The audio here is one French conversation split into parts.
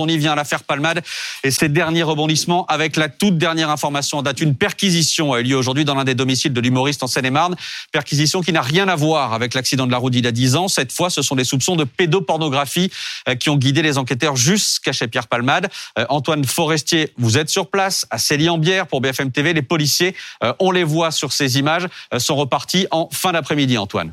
On y vient à l'affaire Palmade et ses derniers rebondissements avec la toute dernière information en date. Une perquisition a eu lieu aujourd'hui dans l'un des domiciles de l'humoriste en Seine-et-Marne. Perquisition qui n'a rien à voir avec l'accident de la route d'il y a 10 ans. Cette fois, ce sont des soupçons de pédopornographie euh, qui ont guidé les enquêteurs jusqu'à chez Pierre Palmade. Euh, Antoine Forestier, vous êtes sur place à Célie-en-Bière pour BFM TV. Les policiers, euh, on les voit sur ces images, sont repartis en fin d'après-midi, Antoine.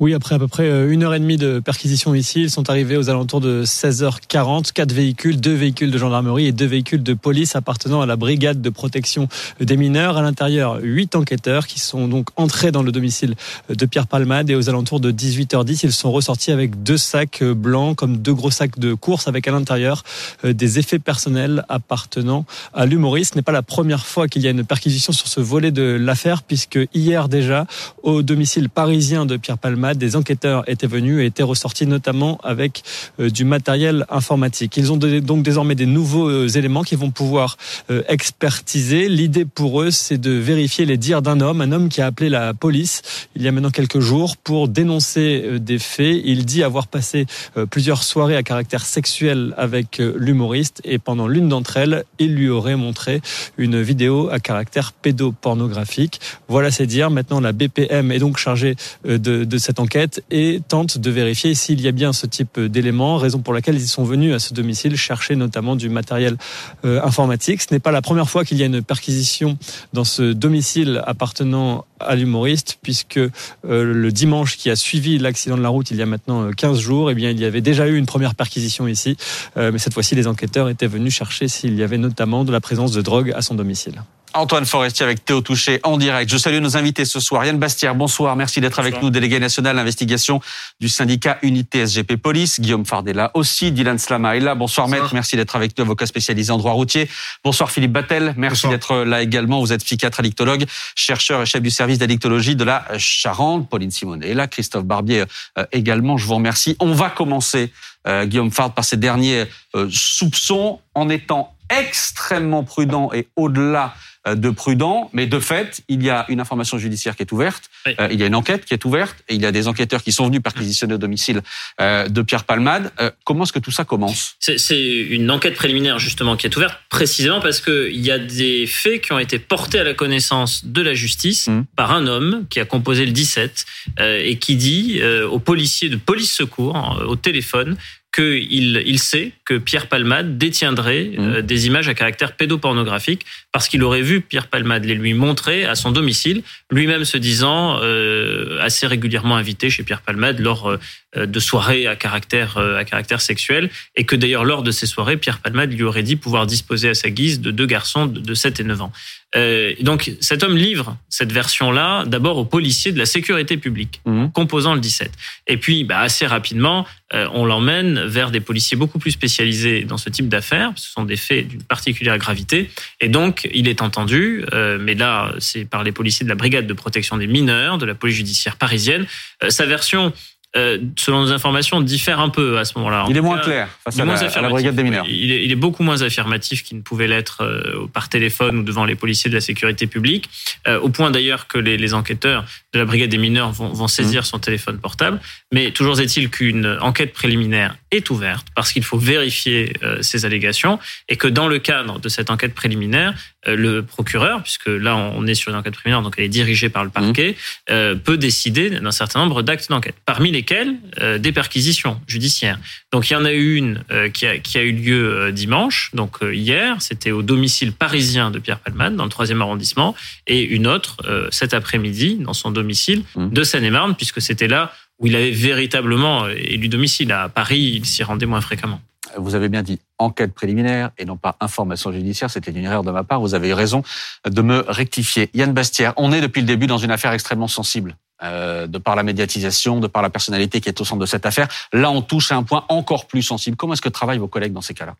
Oui, après à peu près euh, une heure et demie de perquisition ici, ils sont arrivés aux alentours de 16h40. Quatre véhicules, deux véhicules de gendarmerie et deux véhicules de police appartenant à la brigade de protection des mineurs. À l'intérieur, huit enquêteurs qui sont donc entrés dans le domicile de Pierre Palmade et aux alentours de 18h10, ils sont ressortis avec deux sacs blancs, comme deux gros sacs de course, avec à l'intérieur euh, des effets personnels appartenant à l'humoriste. Ce n'est pas la première fois qu'il y a une perquisition sur ce volet de l'affaire, puisque hier déjà, au domicile parisien de Pierre Palmade, des enquêteurs étaient venus et étaient ressortis notamment avec euh, du matériel informatique. Ils ont donc désormais des nouveaux euh, éléments qu'ils vont pouvoir euh, expertiser. L'idée pour eux, c'est de vérifier les dires d'un homme, un homme qui a appelé la police il y a maintenant quelques jours pour dénoncer des faits. Il dit avoir passé plusieurs soirées à caractère sexuel avec l'humoriste et pendant l'une d'entre elles, il lui aurait montré une vidéo à caractère pédopornographique. Voilà, c'est dire. Maintenant, la BPM est donc chargée de, de cette enquête et tente de vérifier s'il y a bien ce type d'éléments, raison pour laquelle ils sont venus à ce domicile chercher notamment du matériel euh, informatique. Ce n'est pas la première fois qu'il y a une perquisition dans ce domicile appartenant à l'humoriste, puisque euh, le dimanche qui a suivi l'accident de la route, il y a maintenant 15 euh, jours, eh bien, il y avait déjà eu une première perquisition ici, mais cette fois-ci, les enquêteurs étaient venus chercher s'il y avait notamment de la présence de drogue à son domicile. Antoine Forestier avec Théo Touché en direct. Je salue nos invités ce soir. Yann Bastière, bonsoir. Merci d'être avec nous, délégué national d'investigation du syndicat Unité SGP Police. Guillaume Fardella aussi. Dylan Slama est là. Bonsoir, maître. Merci d'être avec nous, avocat spécialisé en droit routier. Bonsoir Philippe Battel. Merci d'être là également. Vous êtes psychiatre addictologue, chercheur et chef du service d'addictologie de la Charente. Pauline Simone est là. Christophe Barbier euh, également. Je vous remercie. On va commencer, euh, Guillaume Fard, par ces derniers euh, soupçons en étant extrêmement prudent et au-delà euh, de prudent, mais de fait, il y a une information judiciaire qui est ouverte, euh, il y a une enquête qui est ouverte, et il y a des enquêteurs qui sont venus perquisitionner au domicile euh, de Pierre Palmade. comment est-ce que tout ça commence? C'est une enquête préliminaire justement qui est ouverte précisément parce qu'il y a des faits qui ont été portés à la connaissance de la justice mmh. par un homme qui a composé le 17 et qui dit aux policiers de police secours au téléphone qu'il il sait que Pierre Palmade détiendrait mmh. euh, des images à caractère pédopornographique parce qu'il aurait vu Pierre Palmade les lui montrer à son domicile, lui-même se disant euh, assez régulièrement invité chez Pierre Palmade lors euh, de soirées à caractère à caractère sexuel et que d'ailleurs lors de ces soirées Pierre Palmade lui aurait dit pouvoir disposer à sa guise de deux garçons de 7 et 9 ans. Euh, donc cet homme livre cette version-là d'abord aux policiers de la sécurité publique, mmh. composant le 17. Et puis bah, assez rapidement, euh, on l'emmène vers des policiers beaucoup plus spécialisés dans ce type d'affaires. Ce sont des faits d'une particulière gravité. Et donc il est entendu, euh, mais là c'est par les policiers de la brigade de protection des mineurs, de la police judiciaire parisienne. sa version euh, selon nos informations, diffère un peu à ce moment-là. Il est moins clair face à, la, brigade des mineurs. Il est, il est beaucoup moins affirmatif qu'il ne pouvait l'être euh, par téléphone ou devant les policiers de la sécurité publique, euh, au point d'ailleurs que les, les, enquêteurs de la brigade des mineurs vont, vont saisir mmh. son téléphone portable. Mais toujours est-il qu'une enquête préliminaire est ouverte parce qu'il faut vérifier ces allégations et que dans le cadre de cette enquête préliminaire, le procureur, puisque là on est sur une enquête préliminaire, donc elle est dirigée par le parquet, mmh. peut décider d'un certain nombre d'actes d'enquête. Parmi les lesquelles euh, des perquisitions judiciaires. Donc il y en a eu une euh, qui, a, qui, a, eu lieu euh, dimanche, donc hier, c'était au domicile parisien de Pierre Palman, dans le 3e arrondissement, et une autre cet après-midi, dans son domicile mmh. de Seine-et-Marne, puisque c'était là où il avait véritablement élu domicile. À Paris, il s'y rendait moins fréquemment. Vous avez bien dit enquête préliminaire et non pas information judiciaire. C'était une erreur de ma part. Vous avez eu raison de me rectifier. Yann Bastière, on est depuis le début dans une affaire extrêmement sensible. Euh, de par la médiatisation, de par la personnalité qui est au centre de cette affaire. Là, on touche à un point encore plus sensible. Comment est-ce que travaillent vos collègues dans ces cas-là?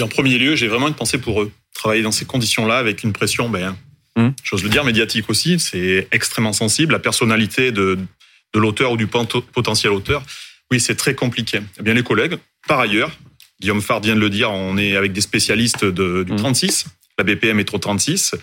En premier lieu, j'ai vraiment une pensée pour eux. Travailler dans ces conditions-là avec une pression, ben, hum. j'ose le dire, médiatique aussi, c'est extrêmement sensible. La personnalité de, de l'auteur ou du potentiel auteur, oui, c'est très compliqué. Eh bien, les collègues, par ailleurs, Guillaume Fard vient de le dire, on est avec des spécialistes de, du 36, hum. la BPM métro 36.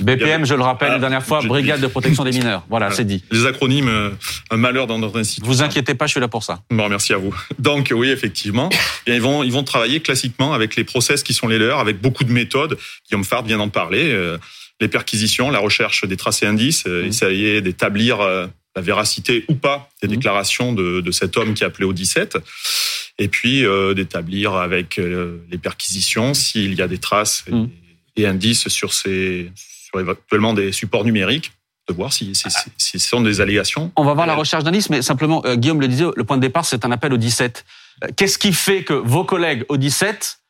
BPM, je le rappelle, la dernière fois, Brigade de protection des mineurs. Voilà, c'est dit. Les acronymes, euh, un malheur dans notre institut. Vous inquiétez pas, je suis là pour ça. Bon, merci à vous. Donc, oui, effectivement, ils vont, ils vont travailler classiquement avec les process qui sont les leurs, avec beaucoup de méthodes. Guillaume Fard vient d'en parler. Euh, les perquisitions, la recherche des traces et indices, euh, mmh. essayer d'établir la véracité ou pas des mmh. déclarations de, de, cet homme qui a appelé au 17 et puis d'établir avec les perquisitions s'il y a des traces mmh et indices sur, ces, sur éventuellement des supports numériques de voir si, ce sont des allégations. On va voir la recherche d'indices, mais simplement, euh, Guillaume le disait, le point de départ, c'est un appel au 17. Euh, qu'est-ce qui fait que vos collègues au 17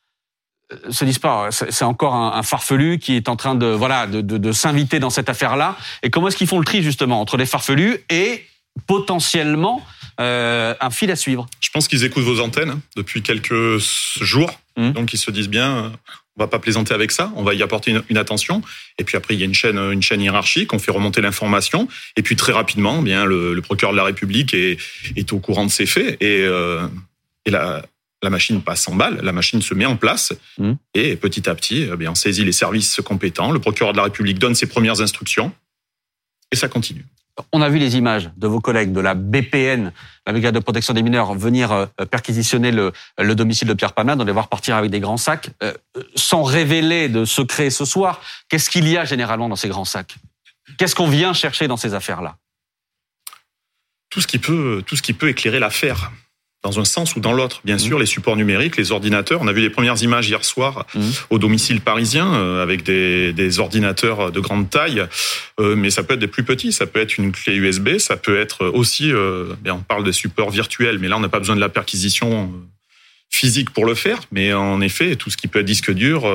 euh, se disent pas, c'est encore un, farfelu qui est en train de voilà de, de, s'inviter dans cette affaire-là? Et comment est-ce qu'ils font le tri justement entre les farfelus et potentiellement un fil à suivre Je pense qu'ils écoutent vos antennes hein, depuis quelques jours, mmh. donc ils se disent bien, on va pas plaisanter avec ça, on va y apporter une, attention. Et puis après, il y a une chaîne, une chaîne hiérarchique, on fait remonter l'information. Et puis très rapidement, eh bien le, procureur de la République est, est, au courant de ces faits et, euh, et la, la machine passe en balle, la machine se met en place mmh. et petit à petit, eh bien, on saisit les services compétents. Le procureur de la République donne ses premières instructions et ça continue. On a vu les images de vos collègues de la BPN, la Brigade de protection des mineurs, venir euh, perquisitionner le, domicile de Pierre Palmade, on les voir partir avec des grands sacs. Euh, sans révéler de secrets ce soir, qu'est-ce qu'il y a généralement dans ces grands sacs? Qu'est-ce qu'on vient chercher dans ces affaires-là? Tout ce tout ce qui peut éclairer l'affaire dans un sens ou dans l'autre. Bien mmh. sûr, les supports numériques, les ordinateurs. On a vu les premières images hier soir mmh. au domicile parisien euh, avec des, des, ordinateurs de grande taille, euh, mais ça peut être des plus petits. Ça peut être une clé USB, ça peut être aussi. Euh, on parle des supports virtuels, mais là on n'a pas besoin de la perquisition physique pour le faire. Mais en effet, tout ce qui peut être disque dur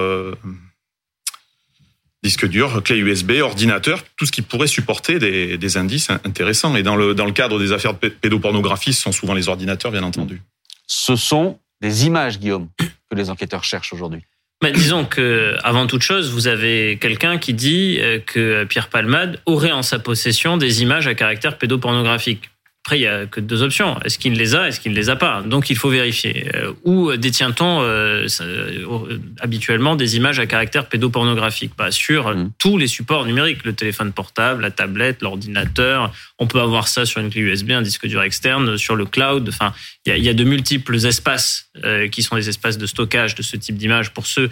disque dur, clé USB, ordinateur, tout ce qui pourrait supporter des, des, indices intéressants. Et dans le, dans le cadre des affaires de pédopornographie, ce sont souvent les ordinateurs, bien entendu. Ce sont des images, Guillaume, que les enquêteurs cherchent aujourd'hui. Mais disons que, avant toute chose, vous avez quelqu'un qui dit euh, que Pierre Palmade aurait en sa possession des images à caractère pédopornographique. Après, il y a que deux options. Est-ce qu'il les a Est-ce qu'il ne les a pas? Donc, il faut vérifier. Euh, où détient-on euh, euh, habituellement des images à caractère pédopornographique? Bah, Sur mmh. tous les supports numériques, le téléphone portable, la tablette, l'ordinateur. On peut avoir ça sur une clé USB, un disque dur externe, sur le cloud. Enfin, il y a, de multiples espaces qui sont des espaces de stockage de ce type d'images pour ceux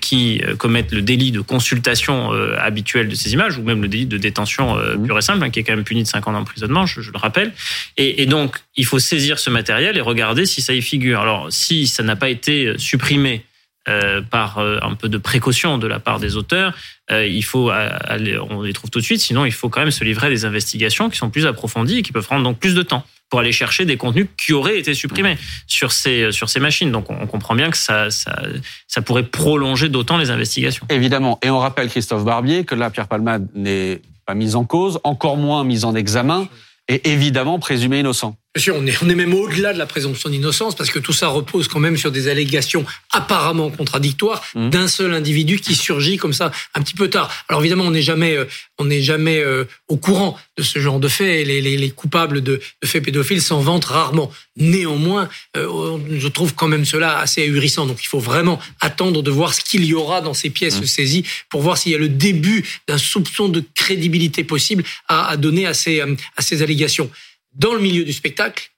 qui commettent le délit de consultation habituelle de ces images ou même le délit de détention mmh. pure et simple, hein, qui est quand même puni de 5 ans d'emprisonnement, je, je le rappelle. Et, donc, il faut saisir ce matériel et regarder si ça y figure. Alors, si ça n'a pas été supprimé euh, par euh, un peu de précaution de la part des auteurs, euh, il faut aller, on les trouve tout de suite. Sinon, il faut quand même se livrer à des investigations qui sont plus approfondies et qui peuvent prendre donc plus de temps pour aller chercher des contenus qui auraient été supprimés sur ces sur ces machines. Donc, on, comprend bien que ça, ça ça pourrait prolonger d'autant les investigations. Évidemment. Et on rappelle Christophe Barbier que là, Pierre Palmade n'est pas mis en cause, encore moins mis en examen et évidemment présumé innocent. Bien sûr, on est, on est même au-delà de la présomption d'innocence parce que tout ça repose quand même sur des allégations apparemment contradictoires mmh. d'un seul individu qui surgit comme ça un petit peu tard. Alors évidemment, on n'est jamais, euh, on n'est jamais euh, au courant de ce genre de faits. Les, les, les coupables de, de, faits pédophiles s'en vantent rarement. Néanmoins, euh, je trouve quand même cela assez ahurissant. Donc il faut vraiment attendre de voir ce qu'il y aura dans ces pièces mmh. saisies pour voir s'il y a le début d'un soupçon de crédibilité possible à, à donner à ces, à ces allégations dans le milieu du spectacle,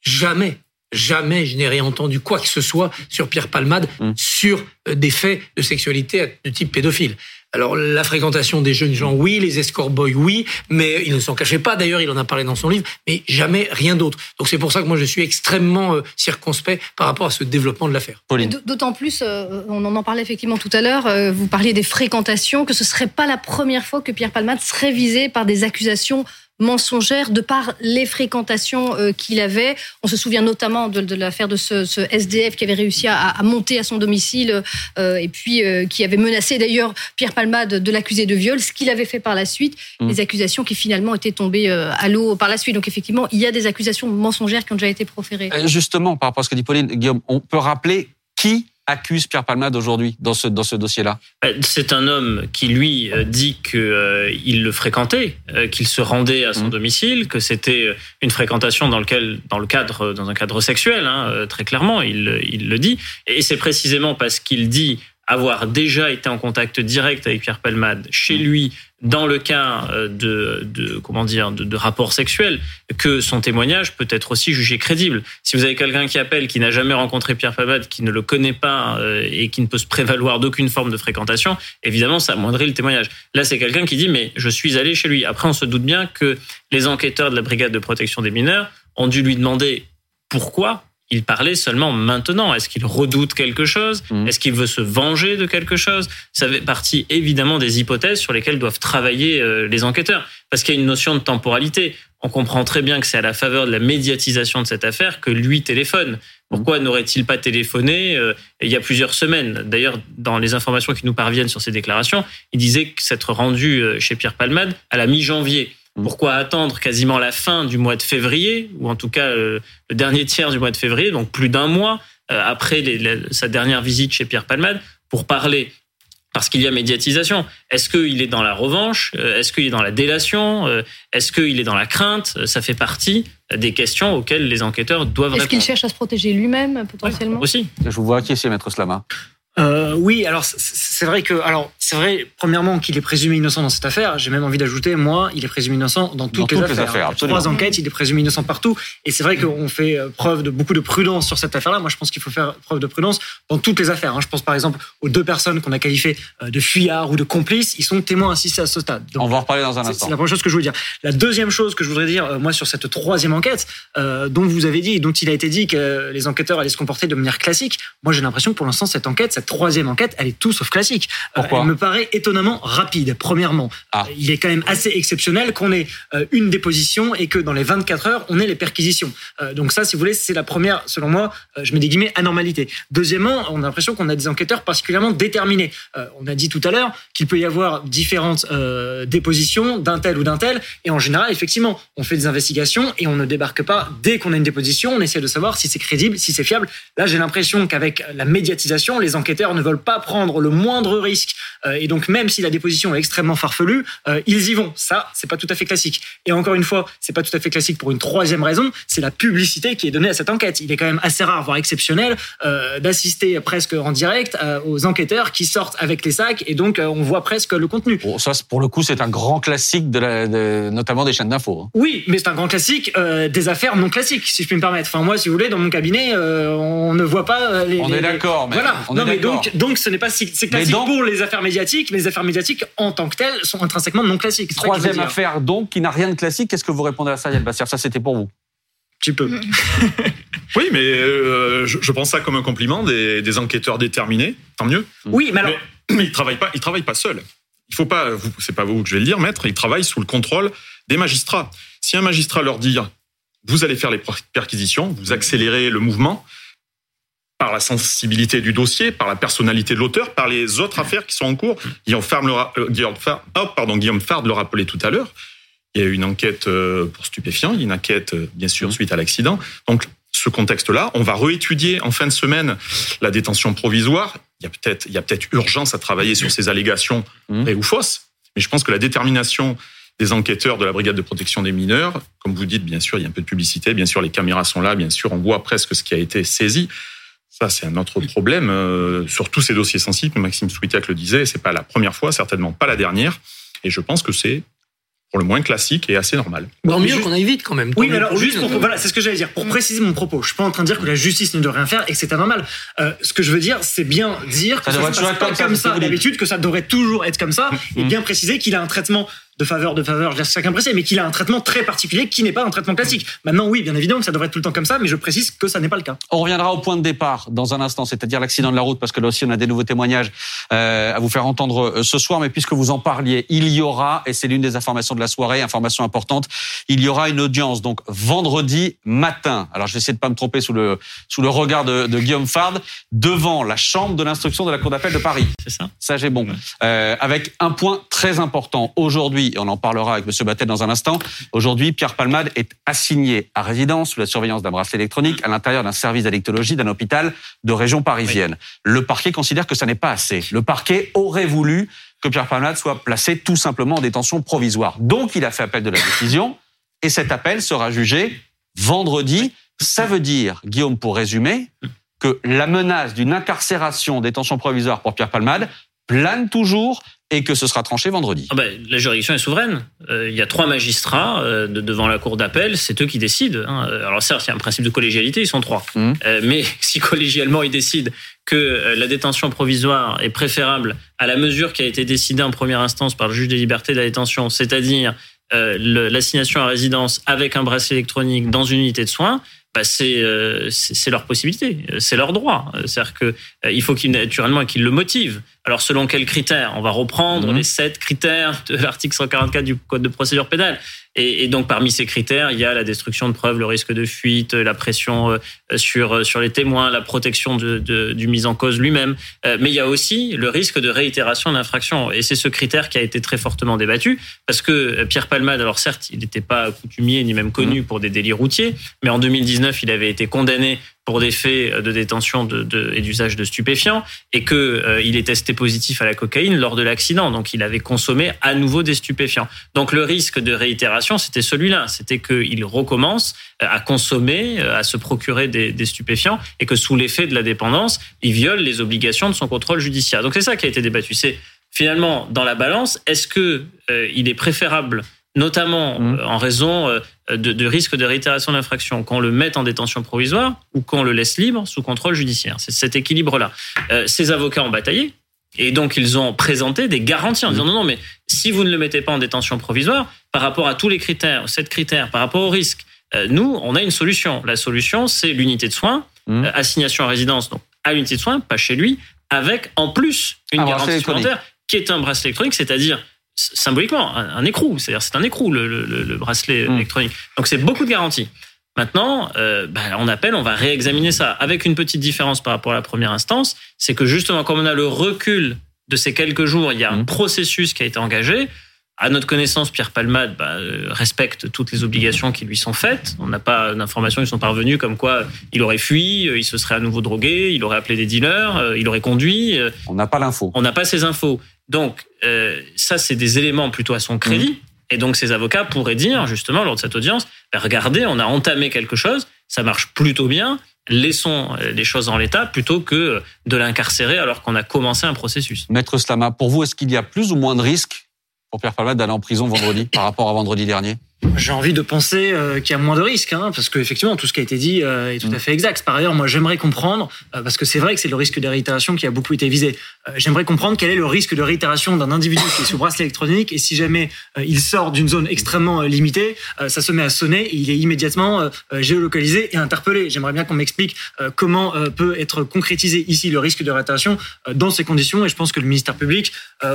jamais, jamais je n'ai rien entendu quoi que ce soit sur Pierre Palmade, mmh. sur euh, des faits de sexualité de type pédophile. Alors la fréquentation des jeunes gens, oui, les escort boys, oui, mais il ne s'en cachait pas. D'ailleurs, il en a parlé dans son livre, mais jamais rien d'autre. Donc c'est pour ça que moi je suis extrêmement euh, circonspect par rapport à ce développement de l'affaire. D'autant plus, euh, on en parlait effectivement tout à l'heure. vous parliez des fréquentations, que ce serait pas la première fois que Pierre Palmade serait visé par des accusations mensongère de par les fréquentations euh, qu'il avait. On se souvient notamment de, l'affaire de ce, SDF qui avait réussi à, monter à son domicile euh, et puis euh, qui avait menacé d'ailleurs Pierre Palmade de l'accuser de viol, ce qu'il avait fait par la suite. Mmh. Les accusations qui finalement étaient tombées à l'eau par la suite. Donc effectivement, il y a des accusations mensongères qui ont déjà été proférées. Justement, par rapport à ce que dit Pauline, Guillaume, on peut rappeler qui accuse Pierre Palmade aujourd'hui dans ce, dans ce dossier-là? Euh, C'est un homme qui, lui, euh, dit qu'il euh, il le fréquentait, qu'il se rendait à son mmh. domicile, que c'était une fréquentation dans, lequel, dans, le cadre, dans un cadre sexuel, hein, très clairement, il, il le dit. Et c'est précisément parce qu'il dit avoir déjà été en contact direct avec Pierre Palmade chez lui dans le cas euh, de, de comment dire de, de rapports sexuels que son témoignage peut être aussi jugé crédible. Si vous avez quelqu'un qui appelle qui n'a jamais rencontré Pierre Palmade, qui ne le connaît pas euh, et qui ne peut se prévaloir d'aucune forme de fréquentation, évidemment ça amoindrit le témoignage. Là c'est quelqu'un qui dit mais je suis allé chez lui. Après on se doute bien que les enquêteurs de la brigade de protection des mineurs ont dû lui demander pourquoi il parlait seulement maintenant. Est-ce qu'il redoute quelque chose mmh. Est-ce qu'il veut se venger de quelque chose Ça fait partie évidemment des hypothèses sur lesquelles doivent travailler euh, les enquêteurs, parce qu'il y a une notion de temporalité. On comprend très bien que c'est à la faveur de la médiatisation de cette affaire que lui téléphone. Pourquoi mmh. n'aurait-il pas téléphoné euh, il y a plusieurs semaines? D'ailleurs, dans les informations qui nous parviennent sur ces déclarations, il disait s'être rendu euh, chez Pierre Palmade à la mi-janvier. Mm. Pourquoi attendre quasiment la fin du mois de février, ou en tout cas euh, le dernier tiers du mois de février, donc plus d'un mois euh, après sa dernière visite chez Pierre Palmade, pour parler parce qu'il y a médiatisation. Est-ce qu'il est dans la revanche euh, Est-ce qu'il est dans la délation Est-ce qu'il est dans la crainte Ça fait partie des questions auxquelles les enquêteurs doivent répondre. Est-ce qu'il cherche à se protéger lui-même potentiellement? Aussi. Je vous vois acquiescer, Maître Slama. Euh, oui, alors c'est vrai que, alors c'est vrai, premièrement qu'il est présumé innocent dans cette affaire. J'ai même envie d'ajouter, moi, il est présumé innocent dans toutes, les, affaires. Trois enquêtes, il est présumé innocent partout. Et c'est vrai qu'on fait euh, preuve de beaucoup de prudence sur cette affaire-là. Moi, je pense qu'il faut faire preuve de prudence dans toutes les affaires. Hein. Je pense par exemple aux deux personnes qu'on a qualifiées euh, de fuyards ou de complices. Ils sont témoins assistés à ce stade. On va en reparler dans un instant. C'est la première chose que je voulais dire. La deuxième chose que je voudrais dire, moi, sur cette troisième enquête, dont vous avez dit, dont il a été dit que les enquêteurs allaient se comporter de manière classique. Moi, j'ai l'impression que pour l'instant, cette enquête, cette troisième enquête, elle est tout sauf classique. Euh, me paraît étonnamment rapide, premièrement. Ah. Euh, il est quand même assez exceptionnel qu'on ait euh, une déposition et que dans les 24 heures, on ait les perquisitions. donc ça, si vous voulez, c'est la première, selon moi, je mets des guillemets, anormalité. Deuxièmement, on a l'impression qu'on a des enquêteurs particulièrement déterminés. on a dit tout à l'heure qu'il peut y avoir différentes dépositions d'un tel ou d'un tel. Et en général, effectivement, on fait des investigations et on ne débarque pas dès qu'on a une déposition. On essaie de savoir si c'est crédible, si c'est fiable. Là, j'ai l'impression qu'avec la médiatisation, les enquêteurs ne veulent pas prendre le moindre risque. Euh, et donc, même si la déposition est extrêmement farfelue, euh, ils y vont. Ça, c'est pas tout à fait classique. Et encore une fois, c'est pas tout à fait classique pour une troisième raison, c'est la publicité qui est donnée à cette enquête. Il est quand même assez rare, voire exceptionnel, euh, d'assister presque en direct aux enquêteurs qui sortent avec les sacs et donc on voit presque le contenu. Bon, ça, pour le coup, c'est un grand classique, de, la, de notamment des chaînes d'infos. Hein. Oui, mais c'est un grand classique des affaires non classiques, si je puis me permettre. Enfin, moi, si vous voulez, dans mon cabinet, on ne voit pas les. On est d'accord, mais voilà. non, mais donc, donc, ce n'est pas si c'est classique pour les affaires médiatiques, mais les affaires médiatiques en tant que telles sont intrinsèquement non classiques. Troisième affaire donc qui n'a rien de classique. Qu'est-ce que vous répondez à ça, Yann Bassir Ça, c'était pour vous. Tu peux. oui, mais euh, je, pense ça comme un compliment des, enquêteurs déterminés. Tant mieux. Oui, mais alors. Mais, ils travaillent pas. Ils travaillent pas seuls. Il faut pas. C'est pas vous que je vais le dire, maître. Ils travaillent sous le contrôle des magistrats. Si un magistrat leur dit vous allez faire les perquisitions, vous accélérez le mouvement, par la sensibilité du dossier, par la personnalité de l'auteur, par les autres affaires qui sont en cours. Guillaume Fard, le, euh, Guillaume oh, pardon, Guillaume Fard le rappelait tout à l'heure. Il y a eu une enquête euh, pour stupéfiants, une enquête, euh, bien sûr, mmh. suite à l'accident. Donc, ce contexte-là, on va réétudier en fin de semaine la détention provisoire. Il y a peut-être, il y a peut-être urgence à travailler sur ces allégations mmh. vraies ou fausses. Mais je pense que la détermination des enquêteurs de la brigade de protection des mineurs, comme vous dites, bien sûr, il y a un peu de publicité, bien sûr, les caméras sont là, bien sûr, on voit presque ce qui a été saisi. Ça, c'est un autre problème. Euh, sur tous ces dossiers sensibles, Maxime Souitiac le disait, c'est pas la première fois, certainement pas la dernière. Et je pense que c'est pour le moins classique et assez normal. Bon, mieux qu'on aille vite quand même. Oui, mais alors juste pour, voilà, c'est ce que j'allais dire. Pour préciser mon propos, je suis pas en train de dire que la justice ne doit rien faire et que c'est anormal. Euh, ce que je veux dire, c'est bien dire que ça, ça, devrait pas comme ça, d'habitude, que ça devrait toujours être comme ça, et bien préciser qu'il a un traitement de faveur, de faveur, je laisse chacun préciser, mais qu'il a un traitement très particulier qui n'est pas un traitement classique. Maintenant, oui, bien évidemment que ça devrait être tout le temps comme ça, mais je précise que ça n'est pas le cas. On reviendra au point de départ dans un instant, c'est-à-dire l'accident de la route, parce que là aussi on a des nouveaux témoignages euh, à vous faire entendre euh, ce soir. Mais puisque vous en parliez, il y aura, et c'est l'une des informations de la soirée, information importante, il y aura une audience donc vendredi matin. Alors je vais essayer de pas me tromper sous le sous le regard de, de Guillaume Fard devant la chambre de l'instruction de la cour d'appel de Paris. C'est ça? Ça j'ai bon. Euh, avec un point très important aujourd'hui et on en parlera avec M. Battel dans un instant. Aujourd'hui, Pierre Palmade est assigné à résidence sous la surveillance d'un bracelet électronique à l'intérieur d'un service d'addictologie d'un hôpital de région parisienne. Le parquet considère que ça n'est pas assez. Le parquet aurait voulu que Pierre Palmade soit placé tout simplement en détention provisoire. Donc, il a fait appel de la décision et cet appel sera jugé vendredi. Ça veut dire, Guillaume, pour résumer, que la menace d'une incarcération, détention provisoire pour Pierre Palmade plane toujours et que ce sera tranché vendredi. Ah ben, la juridiction est souveraine. Euh, il y a trois magistrats euh, devant la cour d'appel, c'est eux qui décident. Hein. Alors certes, il y a un principe de collégialité, ils sont trois. Mmh. Euh, mais si collégialement ils décident que la détention provisoire est préférable à la mesure qui a été décidée en première instance par le juge des libertés de la détention, c'est-à-dire l'assignation à résidence avec un bracelet électronique dans une unité de soins, bah c'est c'est leur possibilité, c'est leur droit. C'est-à-dire que il faut qu'ils naturellement qu'ils le motivent. Alors selon quels critères? On va reprendre mmh. les sept critères de l'article 144 du Code de procédure pénale. Et, et, donc parmi ces critères, il y a la destruction de preuves, le risque de fuite, la pression euh, sur euh, sur les témoins, la protection de, de, du mis en cause lui-même. Euh, mais il y a aussi le risque de réitération d'infraction. Et c'est ce critère qui a été très fortement débattu parce que Pierre Palmade, alors certes, il n'était pas coutumier ni même connu mmh. pour des délits routiers, mais en 2019, il avait été condamné pour des faits de détention de, de, et d'usage de stupéfiants et que euh, il est testé positif à la cocaïne lors de l'accident. Donc il avait consommé à nouveau des stupéfiants. Donc le risque de réitération, c'était celui-là. C'était qu'il recommence euh, à consommer, euh, à se procurer des, des stupéfiants et que sous l'effet de la dépendance, il viole les obligations de son contrôle judiciaire. Donc c'est ça qui a été débattu. C'est finalement dans la balance, est-ce que il est préférable notamment mmh. en raison de, de risque de réitération d'infraction, qu'on le mette en détention provisoire ou qu'on le laisse libre sous contrôle judiciaire. C'est cet équilibre-là. Euh, ces avocats ont bataillé et donc ils ont présenté des garanties en disant non, non, mais si vous ne le mettez pas en détention provisoire, par rapport à tous les critères, sept critères, par rapport au risque, euh, nous, on a une solution. La solution, c'est l'unité de soins, mmh. euh, assignation à résidence, donc à l'unité de soins, pas chez lui, avec en plus une garantie supplémentaire qui est un bracelet électronique, c'est-à-dire symboliquement un, écrou. C'est-à-dire c'est un écrou le, le, le bracelet mm. électronique. Donc c'est beaucoup de garanties. Maintenant, euh, bah, on appelle, on va réexaminer ça avec une petite différence par rapport à la première instance, c'est que justement comme on a le recul de ces quelques jours, il y a un mm. processus qui a été engagé. À notre connaissance, Pierre Palmade bah, euh, respecte toutes les obligations qui lui sont faites. On n'a pas d'informations qui sont parvenues comme quoi il aurait fui, euh, il se serait à nouveau drogué, il aurait appelé des dealers, il aurait conduit. On n'a pas l'info. On n'a pas ces infos. Donc, euh, ça, c'est des éléments plutôt à son crédit. Mmh. Et donc, ces avocats pourraient dire, justement, lors de cette audience, ben, regardez, on a entamé quelque chose, ça marche plutôt bien, laissons euh, les choses en l'état plutôt que de l'incarcérer alors qu'on a commencé un processus. Maître Slama, pour vous, est-ce qu'il y a plus ou moins de risques pour Pierre Palmade d'aller en prison vendredi par rapport à vendredi dernier? J'ai envie de penser euh, qu'il y a moins de risques, hein, parce qu'effectivement, tout ce qui a été dit euh, est tout à fait exact. Par ailleurs, moi, j'aimerais comprendre, euh, parce que c'est vrai que c'est le risque de réitération qui a beaucoup été visé, j'aimerais comprendre quel est le risque de réitération d'un individu qui est sous bracelet électronique, et si jamais il sort d'une zone extrêmement limitée, ça se met à sonner, et il est immédiatement géolocalisé et interpellé. J'aimerais bien qu'on m'explique comment peut être concrétisé ici le risque de réitération dans ces conditions, et je pense que le ministère public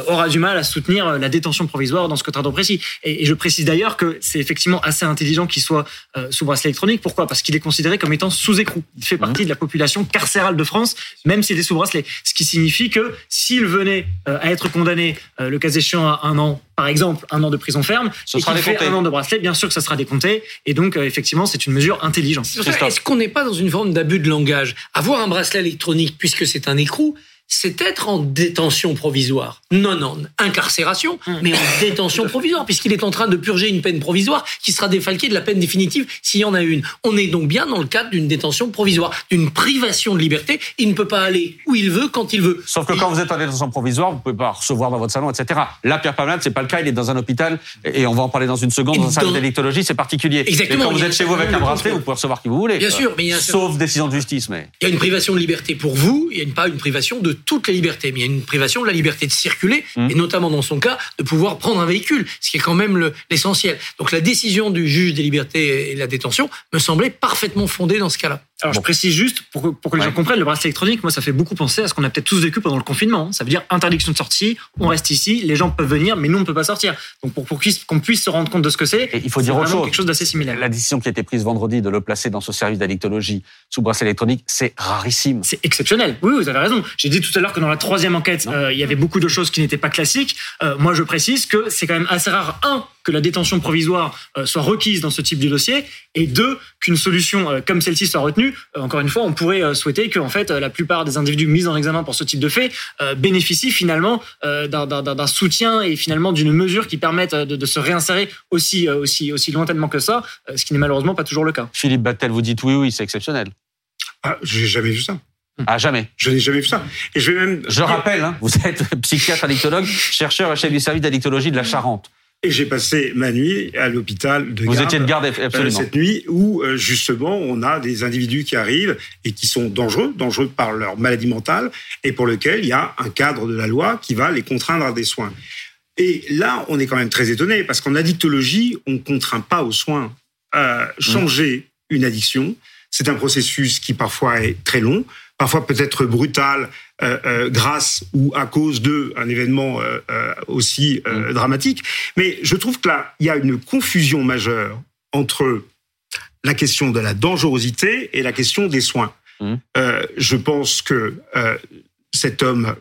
aura du mal à soutenir la détention provisoire dans ce cadre précis. Et, et je précise d'ailleurs que c'est effectivement assez intelligent qu'il soit euh, sous bracelet électronique. Pourquoi? Parce qu'il est considéré comme étant sous écrou. Il fait partie de la population carcérale de France, même s'il est sous bracelet. Ce qui signifie que s'il venait euh, à être condamné, euh, le cas échéant, à un an, par exemple, un an de prison ferme, Ce qu'il fait un an de bracelet, bien sûr que ça sera décompté. Et donc, effectivement, c'est une mesure intelligente. Est-ce qu'on n'est pas dans une forme d'abus de langage? Avoir un bracelet électronique, puisque c'est un écrou, c'est être en détention provisoire. Non, non, incarcération, hum. mais en détention provisoire, puisqu'il est en train de purger une peine provisoire qui sera défalquée de la peine définitive s'il y en a une. On est donc bien dans le cadre d'une détention provisoire, d'une privation de liberté. Il ne peut pas aller où il veut, quand il veut. Sauf que quand vous êtes en détention provisoire, vous ne pouvez pas recevoir dans votre salon, etc. Là, Pierre Palmade, c'est pas le cas, il est dans un hôpital, et on va en parler dans une seconde, dans un salon d'électologie, c'est particulier. Exactement. Mais quand vous êtes chez vous avec un bracelet, vous pouvez recevoir qui vous voulez. Bien sûr, mais il y a Sauf décision de justice, mais. Il y a une privation de liberté pour vous, il n'y a pas une privation de toutes les libertés il y a une privation de la liberté de circuler, mmh. et notamment dans son cas, de pouvoir prendre un véhicule, ce qui est quand même l'essentiel. Donc la décision du juge des libertés et de la détention me semblait parfaitement fondée dans ce cas-là. Alors je précise juste, pour que, pour que les gens comprennent, le bracelet électronique, moi ça fait beaucoup penser à ce qu'on a peut-être tous vécu pendant le confinement. Hein. Ça veut dire interdiction de sortie, on reste ici, les gens peuvent venir, mais nous on ne peut pas sortir. Donc pour, pour qu'on puisse se rendre compte de ce que c'est, il faut dire autre chose. quelque chose d'assez similaire. La décision qui a été prise vendredi de le placer dans ce service d'addictologie sous bracelet électronique, c'est rarissime. C'est exceptionnel. Oui, vous avez raison. J'ai dit tout à l'heure que dans la troisième enquête, euh, il y avait beaucoup de choses qui n'étaient pas classiques. Euh, moi je précise que c'est quand même assez rare, un, que la détention provisoire euh, soit requise dans ce type de dossier, et deux, qu'une solution euh, comme celle-ci soit retenue. Euh, encore une fois, on pourrait souhaiter que en fait la plupart des individus mis en examen pour ce type de fait bénéficient finalement d'un soutien et finalement d'une mesure qui permette de, se réinsérer aussi aussi aussi lointainement que ça, ce qui n'est malheureusement pas toujours le cas. Philippe Battel, vous dites oui, oui, c'est exceptionnel. Ah, j'ai jamais vu ça. À jamais. Je n'ai jamais vu ça. Et je vais même. Je rappelle, hein, vous êtes psychiatre addictologue, chercheur et chef du service d'addictologie de la Charente. Et j'ai passé ma nuit à l'hôpital de Vous étiez de garde, euh, absolument. cette nuit où, euh, justement, on a des individus qui arrivent et qui sont dangereux, dangereux par leur maladie mentale, et pour lequel il y a un cadre de la loi qui va les contraindre à des soins. Et là, on est quand même très étonné, parce qu'en addictologie, on ne contraint pas aux soins. Euh, changer une addiction, c'est un processus qui parfois est très long, parfois peut-être brutal euh, euh, grâce ou à cause de un événement euh, aussi mm. dramatique. Mais je trouve que là, il y a une confusion majeure entre la question de la dangerosité et la question des soins. Mm. je pense que cet homme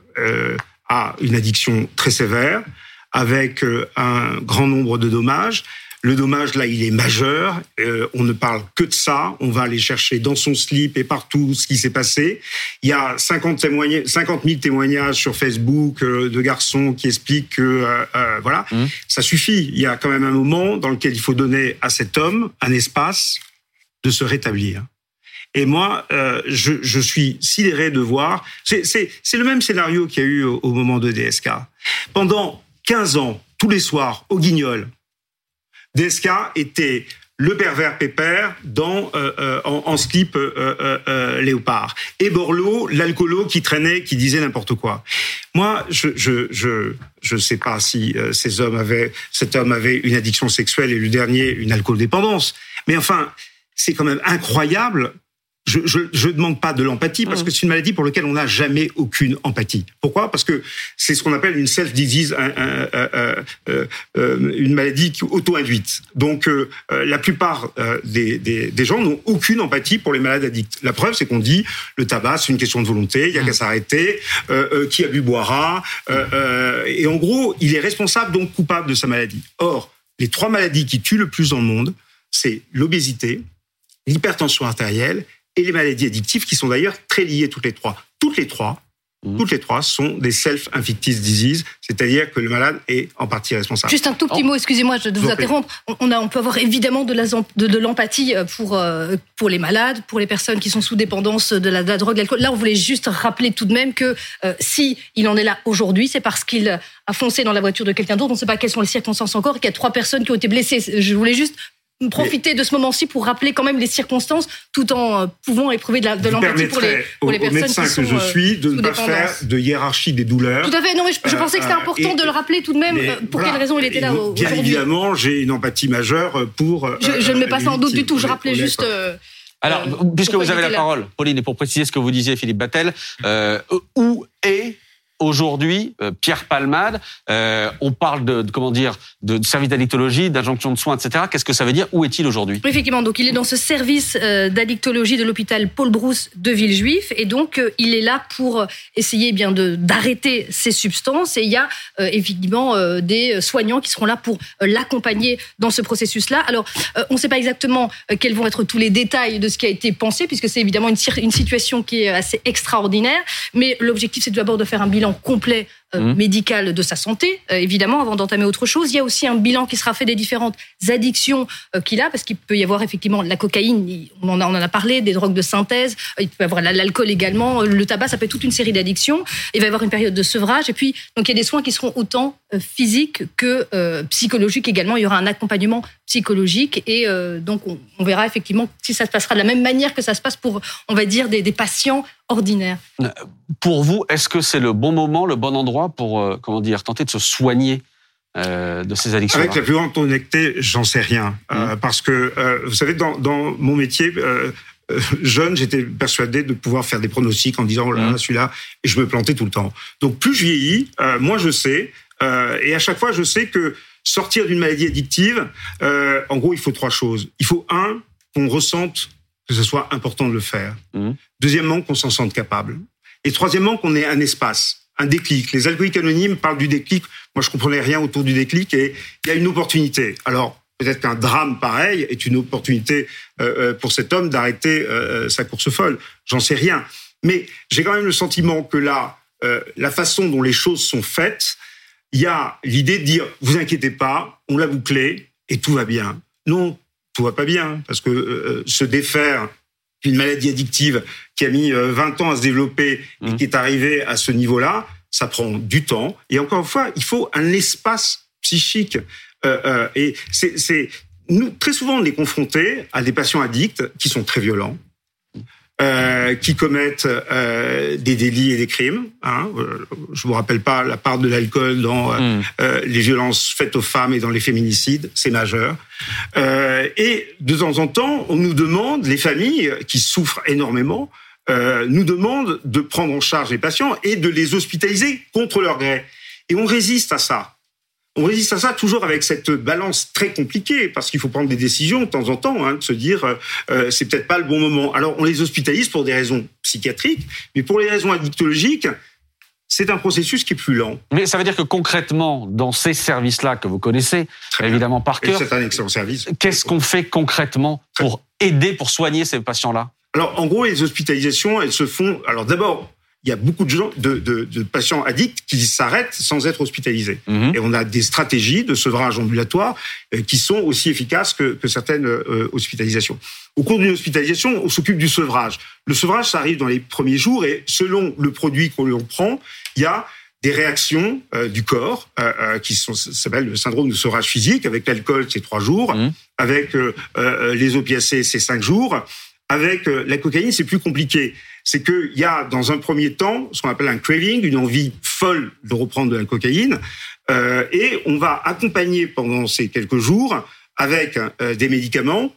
a une addiction très sévère, avec un grand nombre de dommages. Le dommage, là, il est majeur. Euh, on ne parle que de ça. On va aller chercher dans son slip et partout ce qui s'est passé. Il y a 50, 50 000 témoignages sur Facebook euh, de garçons qui expliquent que, euh, voilà, mmh. ça suffit. Il y a quand même un moment dans lequel il faut donner à cet homme un espace de se rétablir. Et moi, je, je, suis sidéré de voir. C'est le même scénario qu'il y a eu au, au moment de DSK. Pendant 15 ans, tous les soirs, au Guignol, DSK était le pervers pépère dans euh, euh, en, slip euh, léopard. Et Borloo l'alcoolo qui traînait qui disait n'importe quoi. Moi je je je je sais pas si ces hommes avaient cet homme avait une addiction sexuelle et le dernier une alcool dépendance mais enfin c'est quand même incroyable je, je, je demande pas de l'empathie parce mmh. que c'est une maladie pour laquelle on n'a jamais aucune empathie. Pourquoi? Parce que c'est ce qu'on appelle une self-disease, euh, une maladie auto-induite. Donc euh, la plupart des, des, des, gens n'ont aucune empathie pour les malades addicts. La preuve, c'est qu'on dit le tabac, c'est une question de volonté, il y a qu'à mmh. s'arrêter, qui a bu boira, et en gros, il est responsable donc coupable de sa maladie. Or, les trois maladies qui tuent le plus dans le monde, c'est l'obésité, l'hypertension artérielle et les maladies addictives qui sont d'ailleurs très liées toutes les trois. Toutes les trois, mmh. toutes les trois sont des self-inflicted disease, c'est-à-dire que le malade est en partie responsable. Juste un tout petit mot, excusez-moi de vous, interrompre. On, a, on peut avoir évidemment de l'empathie euh, pour, euh, pour les malades, pour les personnes qui sont sous dépendance de la, drogue, de l'alcool. Là, on voulait juste rappeler tout de même que euh, si il en est là aujourd'hui, c'est parce qu'il a foncé dans la voiture de quelqu'un d'autre. On ne sait pas quelles sont les circonstances encore, qu'il y a trois personnes qui ont été blessées. Je voulais juste profiter de ce moment-ci pour rappeler quand même les circonstances, tout en euh, pouvant éprouver de l'empathie pour les, pour les personnes qui sont que je suis de ne pas faire de hiérarchie des douleurs. Tout à fait. Non, mais je, pensais que c'était euh, important de le rappeler tout de même. pour quelle raison il était là aujourd'hui Bien évidemment, j'ai une empathie majeure pour. Je, ne mets pas ça en doute du tout. Je rappelais juste. Alors, puisque vous avez la parole, Pauline, et pour préciser ce que vous disiez, Philippe Battel, où est aujourd'hui, euh, Pierre Palmade, euh, on parle de, comment dire de, service d'addictologie, d'injonction de soins, etc. Qu'est-ce que ça veut dire? Où est-il aujourd'hui? Effectivement, donc il est dans ce service euh, d'addictologie de l'hôpital Paul Brousse de Villejuif, et donc il est là pour essayer eh bien de d'arrêter ces substances. Et il y a effectivement des soignants qui seront là pour l'accompagner dans ce processus-là. Alors, on ne sait pas exactement quels vont être tous les détails de ce qui a été pensé, puisque c'est évidemment une, une situation qui est assez extraordinaire. Mais l'objectif, c'est d'abord de faire un bilan complet mmh. médical de sa santé, euh, évidemment, avant d'entamer autre chose. Il y a aussi un bilan qui sera fait des différentes addictions euh, qu'il a, parce qu'il peut y avoir effectivement la cocaïne, on en, a, on en a parlé, des drogues de synthèse, il peut y avoir l'alcool également, le tabac, ça peut être toute une série d'addictions. Il va y avoir une période de sevrage, et puis donc il y a des soins qui seront autant physiques que psychologiques également. Il y aura un accompagnement psychologique, et donc on, verra effectivement si ça se passera de la même manière que ça se passe pour, on va dire, des, des patients ordinaires. Pour vous, est-ce que c'est le bon moment, le bon endroit pour euh, comment dire tenter de se soigner euh, de ces addictions Avec la plus grande honnêteté, j'en sais rien, euh, mmh. parce que vous savez, dans, dans mon métier. jeune, j'étais persuadé de pouvoir faire des pronostics en disant oh là, mmh. celui-là, et je me plantais tout le temps. Donc plus je vieillis, moins je sais, et à chaque fois je sais que sortir d'une maladie addictive, en gros, il faut trois choses. Il faut un qu'on ressente que ce soit important de le faire. Mmh. Deuxièmement, qu'on s'en sente capable. Et troisièmement, qu'on ait un espace un déclic. Les alcooliques anonymes parlent du déclic. Moi, je comprenais rien autour du déclic et il y a une opportunité. Alors, peut-être qu'un drame pareil est une opportunité euh, euh, pour cet homme d'arrêter euh, sa course folle. J'en sais rien. Mais j'ai quand même le sentiment que là, la façon dont les choses sont faites, il y a l'idée de dire, vous inquiétez pas, on l'a bouclé et tout va bien. Non, tout va pas bien parce que se défaire une maladie addictive qui a mis 20 ans à se développer et mmh. qui est arrivée à ce niveau-là, ça prend du temps. Et encore une fois, il faut un espace psychique. et c'est nous, très souvent, on est confronté à des patients addicts qui sont très violents, euh, qui commettent euh, des délits et des crimes. Hein. Euh, je vous rappelle pas la part de l'alcool dans euh, hmm. euh, les violences faites aux femmes et dans les féminicides, c'est majeur. et de temps en temps, on nous demande, les familles qui souffrent énormément, nous demandent de prendre en charge les patients et de les hospitaliser contre leur gré. Et on résiste à ça on résiste à ça toujours avec cette balance très compliquée parce qu'il faut prendre des décisions de temps en temps, hein, de se dire euh, euh, c'est peut-être pas le bon moment. Alors on les hospitalise pour des raisons psychiatriques, mais pour les raisons addictologiques, c'est un processus qui est plus lent. Mais ça veut dire que concrètement, dans ces services-là que vous connaissez, évidemment par cœur, c'est un excellent service. Qu'est-ce qu'on fait concrètement pour aider, pour soigner ces patients-là? Alors en gros, les hospitalisations, elles se font. Alors d'abord, il y a beaucoup de gens, de, de, de patients addicts qui s'arrêtent sans être hospitalisés. Mhm. Et on a des stratégies de sevrage ambulatoire euh, qui sont aussi efficaces que, que certaines euh, hospitalisations. Au cours d'une hospitalisation, on s'occupe du sevrage. Le sevrage, ça arrive dans les premiers jours et selon le produit qu'on prend, il y a des réactions euh, du corps euh, qui sont s'appelle le syndrome de sevrage physique avec l'alcool c'est trois jours, mhm. avec les opiacés c'est cinq jours, avec la cocaïne c'est plus compliqué c'est qu'il y a dans un premier temps ce qu'on appelle un craving, une envie folle de reprendre de la cocaïne, euh, et on va accompagner pendant ces quelques jours avec euh, des médicaments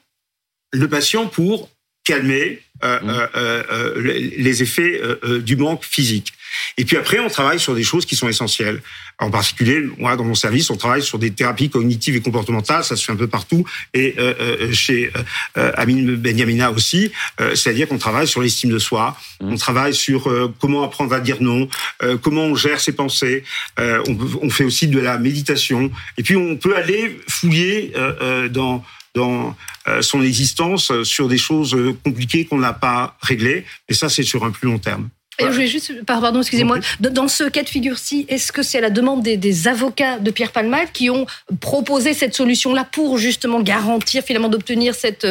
le patient pour calmer euh, mmh. euh, euh, les effets du manque physique. Et puis après, on travaille sur des choses qui sont essentielles. En particulier, moi, dans mon service, on travaille sur des thérapies cognitives et comportementales. Ça se fait un peu partout. Et euh, chez euh, Amine Benyamina aussi. C'est-à-dire qu'on travaille sur l'estime de soi. Mmh. On travaille sur comment apprendre à dire non, comment on gère ses pensées. On, on, fait aussi de la méditation. Et puis, on peut aller fouiller dans dans euh, son existence euh, sur des choses euh, compliquées qu'on n'a pas réglées. Et ça, c'est sur un plus long terme. Je vais juste, pardon, excusez-moi, dans ce cas de figure-ci, est-ce que c'est à la demande des, avocats de Pierre Palmade qui ont proposé cette solution-là pour justement garantir finalement d'obtenir cette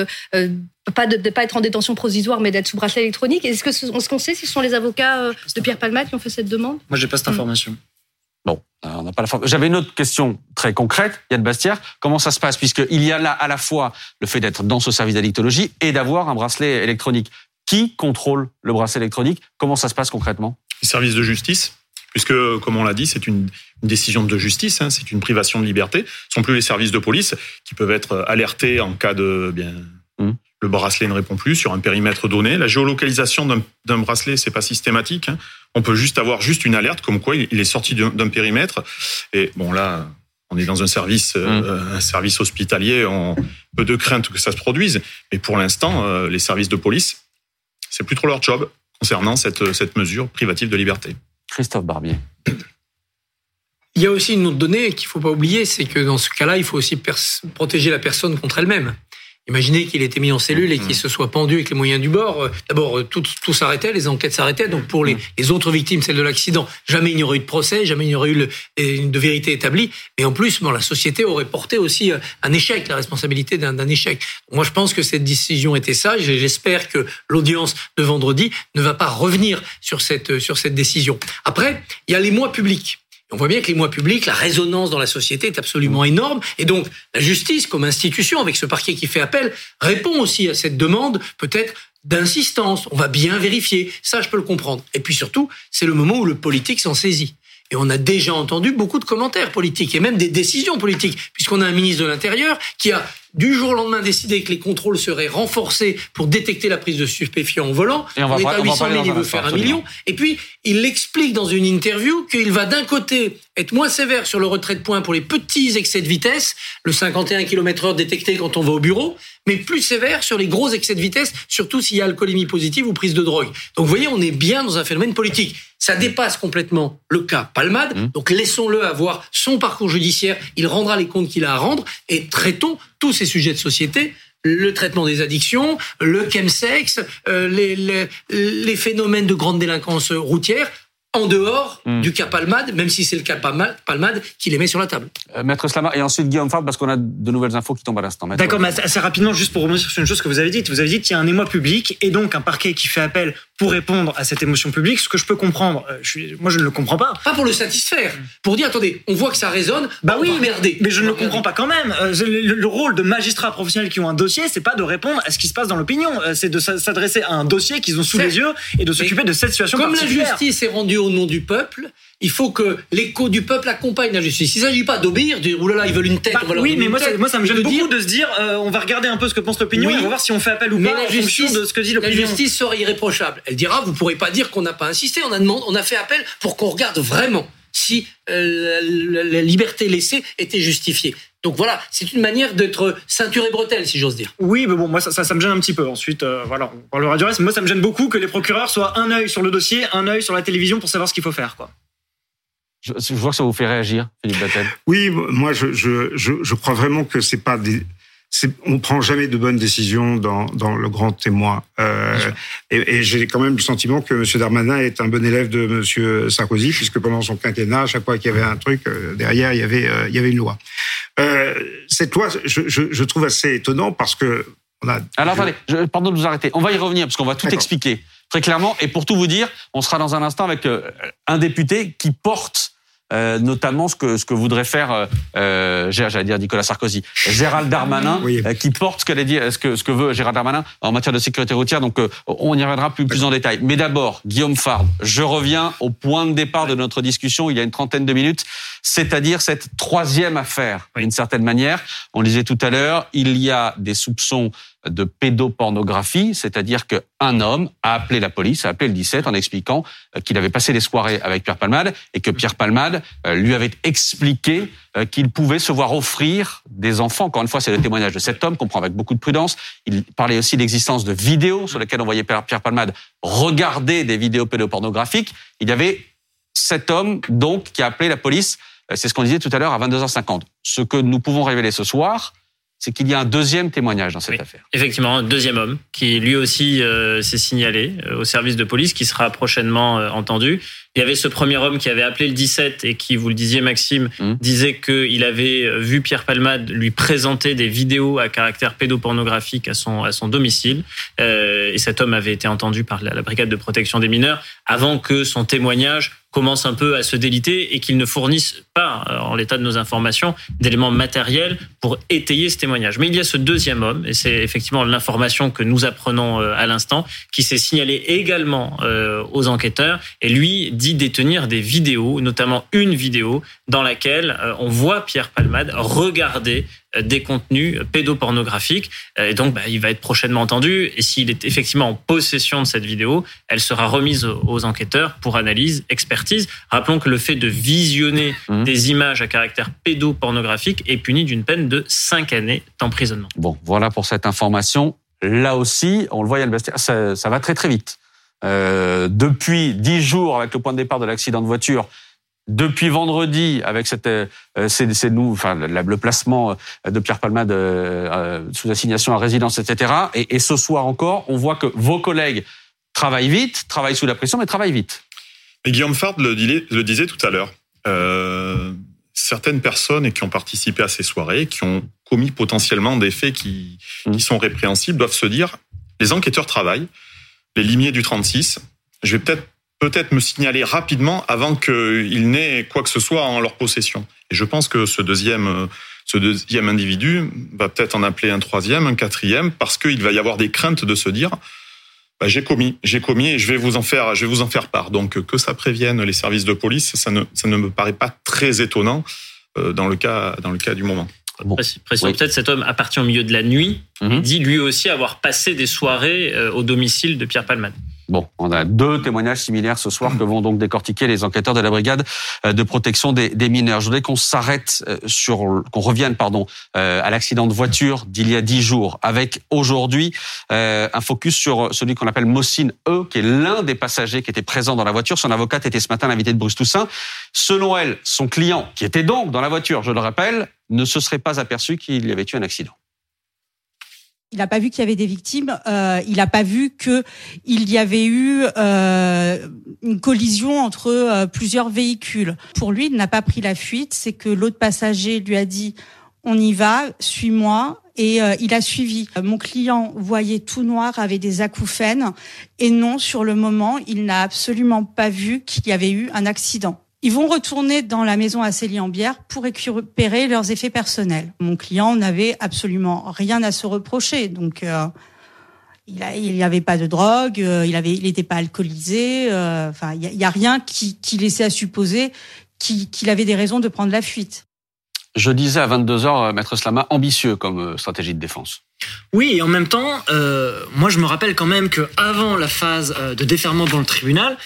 pas de, pas être en détention provisoire, mais d'être sous bracelet électronique? Est-ce que ce qu'on sait si ce sont les avocats de Pierre Palmade qui ont fait cette demande? Moi, j'ai pas cette information. Bon, euh, on n'a pas la forme. J'avais une autre question très concrète, Yann Bastière. Comment ça se passe? Puisqu'il y a là à la fois le fait d'être dans ce service d'addictologie et d'avoir un bracelet électronique. Qui contrôle le bracelet électronique? Comment ça se passe concrètement? Les services de justice. Puisque, comme on l'a dit, c'est une, décision de justice, hein, c'est une privation de liberté. Ce sont plus les services de police qui peuvent être alertés en cas de bien mmh le bracelet ne répond plus sur un périmètre donné. La géolocalisation d'un bracelet, c'est pas systématique. Hein. On peut juste avoir juste une alerte comme quoi il est sorti d'un périmètre. Et bon là, on est dans un service, euh, mmh. un service hospitalier, on peu de crainte que ça se produise. Mais pour l'instant, euh, les services de police, c'est plus trop leur job concernant cette, cette mesure privative de liberté. Christophe Barbier. Il y a aussi une autre donnée qu'il faut pas oublier, c'est que dans ce cas-là, il faut aussi protéger la personne contre elle-même. Imaginez qu'il ait été mis en cellule et qu'il mm. se soit pendu avec les moyens du bord. Euh, d'abord, euh, tout, tout s'arrêtait, les enquêtes s'arrêtaient. Donc pour les, mm. les, autres victimes, celles de l'accident, jamais il n'y aurait eu de procès, jamais il n'y aurait eu le, de vérité établie. Et en plus, bon, la société aurait porté aussi euh, un échec, la responsabilité d'un échec. Moi, je pense que cette décision était sage j'espère que l'audience de vendredi ne va pas revenir sur cette, sur cette décision. Après, il y a les mois publics. On voit bien que les mois publics, la résonance dans la société est absolument énorme. Et donc, la justice, comme institution, avec ce parquet qui fait appel, répond aussi à cette demande, peut-être d'insistance. On va bien vérifier. Ça, je peux le comprendre. Et puis surtout, c'est le moment où le politique s'en saisit. Et on a déjà entendu beaucoup de commentaires politiques et même des décisions politiques, puisqu'on a un ministre de l'Intérieur qui a du jour au lendemain décidé que les contrôles seraient renforcés pour détecter la prise de stupéfiants au volant. Et on, va est à 800 000, il veut faire un million. Et puis, il explique dans une interview qu'il va d'un côté être moins sévère sur le retrait de points pour les petits excès de vitesse, le 51 km heure détecté quand on va au bureau, mais plus sévère sur les gros excès de vitesse, surtout s'il y a alcoolémie positive ou prise de drogue. Donc, vous voyez, on est bien dans un phénomène politique. Ça dépasse complètement le cas Palmade. Mmh. Donc, laissons-le avoir son parcours judiciaire. Il rendra les comptes qu'il a à rendre et traitons tous ces sujets de société le traitement des addictions, le chemsex, euh, les, les, les phénomènes de grande délinquance routière en dehors hmm. du cas Palmade, même si c'est le cas Palmade qui les met sur la table. Euh, Maître Slama, et ensuite Guillaume Fabre, parce qu'on a de nouvelles infos qui tombent à l'instant. D'accord, mais assez rapidement, juste pour revenir sur une chose que vous avez dite. Vous avez dit qu'il y a un émoi public et donc un parquet qui fait appel pour répondre à cette émotion publique. Ce que je peux comprendre, euh, je suis, moi je ne le comprends pas. Pas pour le satisfaire, pour dire attendez, on voit que ça résonne. Bah oui, merdez. Mais je ne le comprends pas quand même. Euh, le, rôle de magistrats professionnels qui ont un dossier, c'est pas de répondre à ce qui se passe dans l'opinion, c'est de s'adresser à un dossier qu'ils ont sous les yeux et de s'occuper de cette situation. Comme la justice est rendue au nom du peuple, il faut que l'écho du peuple accompagne la justice. Il ne s'agit pas d'obéir, de dire oulala, ils veulent une tête. Bah, oui, mais moi, ça, moi, ça me gêne beaucoup de se dire euh, on va regarder un peu ce que pense l'opinion et on va voir si on fait appel ou pas la justice, de ce que dit l'opinion. La justice serait irréprochable. Elle dira vous ne pourrez pas dire qu'on n'a pas insisté, on a, demandé, on a fait appel pour qu'on regarde vraiment si euh, la, liberté laissée était justifiée. Donc voilà, c'est une manière d'être ceinture et bretelle, si j'ose dire. Oui, mais bon, moi ça, ça, me gêne un petit peu. Ensuite, euh, voilà, on parlera du reste. Moi, ça me gêne beaucoup que les procureurs soient un œil sur le dossier, un œil sur la télévision pour savoir ce qu'il faut faire, quoi. Je, vois que ça vous fait réagir, Philippe Battel. Oui, moi, je, je, je, crois vraiment que c'est pas des. On prend jamais de bonnes décisions dans, dans le grand témoin. Euh, et, et j'ai quand même le sentiment que M. Darmanin est un bon élève de M. Sarkozy, puisque pendant son quinquennat, à chaque fois qu'il y avait un truc, euh, derrière, il y avait, euh, il y avait une loi. Cette loi, je, je, je, trouve assez étonnant parce que on a... Alors attendez, je, pardon de vous arrêter. On va y revenir parce qu'on va tout expliquer très clairement. Et pour tout vous dire, on sera dans un instant avec un député qui porte euh, notamment ce que ce que voudrait faire, euh, euh j'allais dire Nicolas Sarkozy, Gérald Darmanin, euh, qui porte ce qu'elle dit, ce que ce que veut Gérald Darmanin en matière de sécurité routière. Donc on y reviendra plus plus en détail. Mais d'abord, Guillaume Farb, je reviens au point de départ de notre discussion il y a une trentaine de minutes, c'est-à-dire cette troisième affaire, d'une certaine manière. On le disait tout à l'heure, il y a des soupçons de pédopornographie, c'est-à-dire qu'un homme a appelé la police, a appelé le 17 en expliquant euh, qu'il avait passé des soirées avec Pierre Palmade et que Pierre Palmade euh, lui avait expliqué euh, qu'il pouvait se voir offrir des enfants. Encore une fois, c'est le témoignage de cet homme qu'on prend avec beaucoup de prudence. Il parlait aussi de l'existence de vidéos sur lesquelles on voyait Pierre Palmade regarder des vidéos pédopornographiques. Il y avait cet homme, donc, qui a appelé la police. C'est ce qu'on disait tout à l'heure à 22h50. Ce que nous pouvons révéler ce soir, c'est qu'il y a un deuxième témoignage dans cette affaire. Effectivement, un deuxième homme qui lui aussi euh, s'est signalé euh, au service de police, qui sera prochainement euh, entendu. Il y avait ce premier homme qui avait appelé le 17 et qui, vous le disiez Maxime, mmh. disait qu'il avait vu Pierre Palmade lui présenter des vidéos à caractère pédopornographique à son, à son domicile. et cet homme avait été entendu par la brigade de protection des mineurs avant que son témoignage commence un peu à se déliter et qu'ils ne fournissent pas, euh, en l'état de nos informations, d'éléments matériels pour étayer ce témoignage. Mais il y a ce deuxième homme, et c'est effectivement l'information que nous apprenons euh, à l'instant, qui s'est signalé également euh, aux enquêteurs, et lui dit détenir des vidéos, notamment une vidéo dans laquelle on voit Pierre Palmade regarder des contenus pédopornographiques. Et donc, bah, il va être prochainement entendu. Et s'il est effectivement en possession de cette vidéo, elle sera remise aux enquêteurs pour analyse, expertise. Rappelons que le fait de visionner mmh. des images à caractère pédopornographique est puni d'une peine de 5 années d'emprisonnement. Bon, voilà pour cette information. Là aussi, on le voit, ça, ça va très très vite. Euh, depuis 10 jours, avec le point de départ de l'accident de voiture, depuis vendredi, avec cette, euh, c'est, nous, enfin, le, placement euh, de Pierre Palmade euh, sous assignation à résidence, etc. Et, et, ce soir encore, on voit que vos collègues travaillent vite, travaillent sous la pression, mais travaillent vite. Et Guillaume Fard le, le disait tout à l'heure. Euh, certaines personnes qui ont participé à ces soirées, qui ont commis potentiellement des faits qui, mmh. qui sont répréhensibles, doivent se dire les enquêteurs travaillent, les limiers du 36. Je vais peut-être peut-être me signaler rapidement avant qu'il n'ait quoi que ce soit en leur possession. Et je pense que ce deuxième, ce deuxième individu va peut-être en appeler un troisième, un quatrième, parce qu'il va y avoir des craintes de se dire bah, j'ai commis, j'ai commis et je vais vous en faire, je vais vous en faire part. Donc que ça prévienne les services de police, ça ne, ça ne me paraît pas très étonnant euh, dans le cas, dans le cas du moment. Bon. peut-être cet homme appartient au milieu de la nuit mhm. dit lui aussi avoir passé des soirées euh, au domicile de Pierre Palmade. Bon, on a deux témoignages similaires ce soir que vont donc décortiquer les enquêteurs de la brigade euh, de protection des, mineurs. Je voudrais qu'on s'arrête euh, sur, qu'on revienne, pardon, euh, à l'accident de voiture d'il y a dix jours, avec aujourd'hui un focus sur celui qu'on appelle Mossine E, qui est l'un des passagers qui était présent dans la voiture. Son avocate était ce matin l'invité de Bruce Toussaint. Selon elle, son client, qui était donc dans la voiture, je le rappelle, ne se serait pas aperçu qu'il y avait eu un accident. Il n'a pas vu qu'il y avait des victimes. Euh, il n'a pas vu que il y avait eu euh, une collision entre euh, plusieurs véhicules. Pour lui, il n'a pas pris la fuite. C'est que l'autre passager lui a dit "On y va, suis-moi." Et euh, il a suivi. Mon client voyait tout noir, avait des acouphènes. Et non, sur le moment, il n'a absolument pas vu qu'il y avait eu un accident. Ils vont retourner dans la maison à Célie-en-Bière pour récupérer leurs effets personnels. Mon client n'avait absolument rien à se reprocher, donc euh, il n'y avait pas de drogue, euh, il avait, il n'était pas alcoolisé. Euh, enfin, il y, a rien qui, qui laissait à supposer qu'il avait des raisons de prendre la fuite. Je disais à 22 h Maître Slama, ambitieux comme stratégie de défense. Oui, et en même temps, moi je me rappelle quand même que avant la phase de déferment dans le tribunal,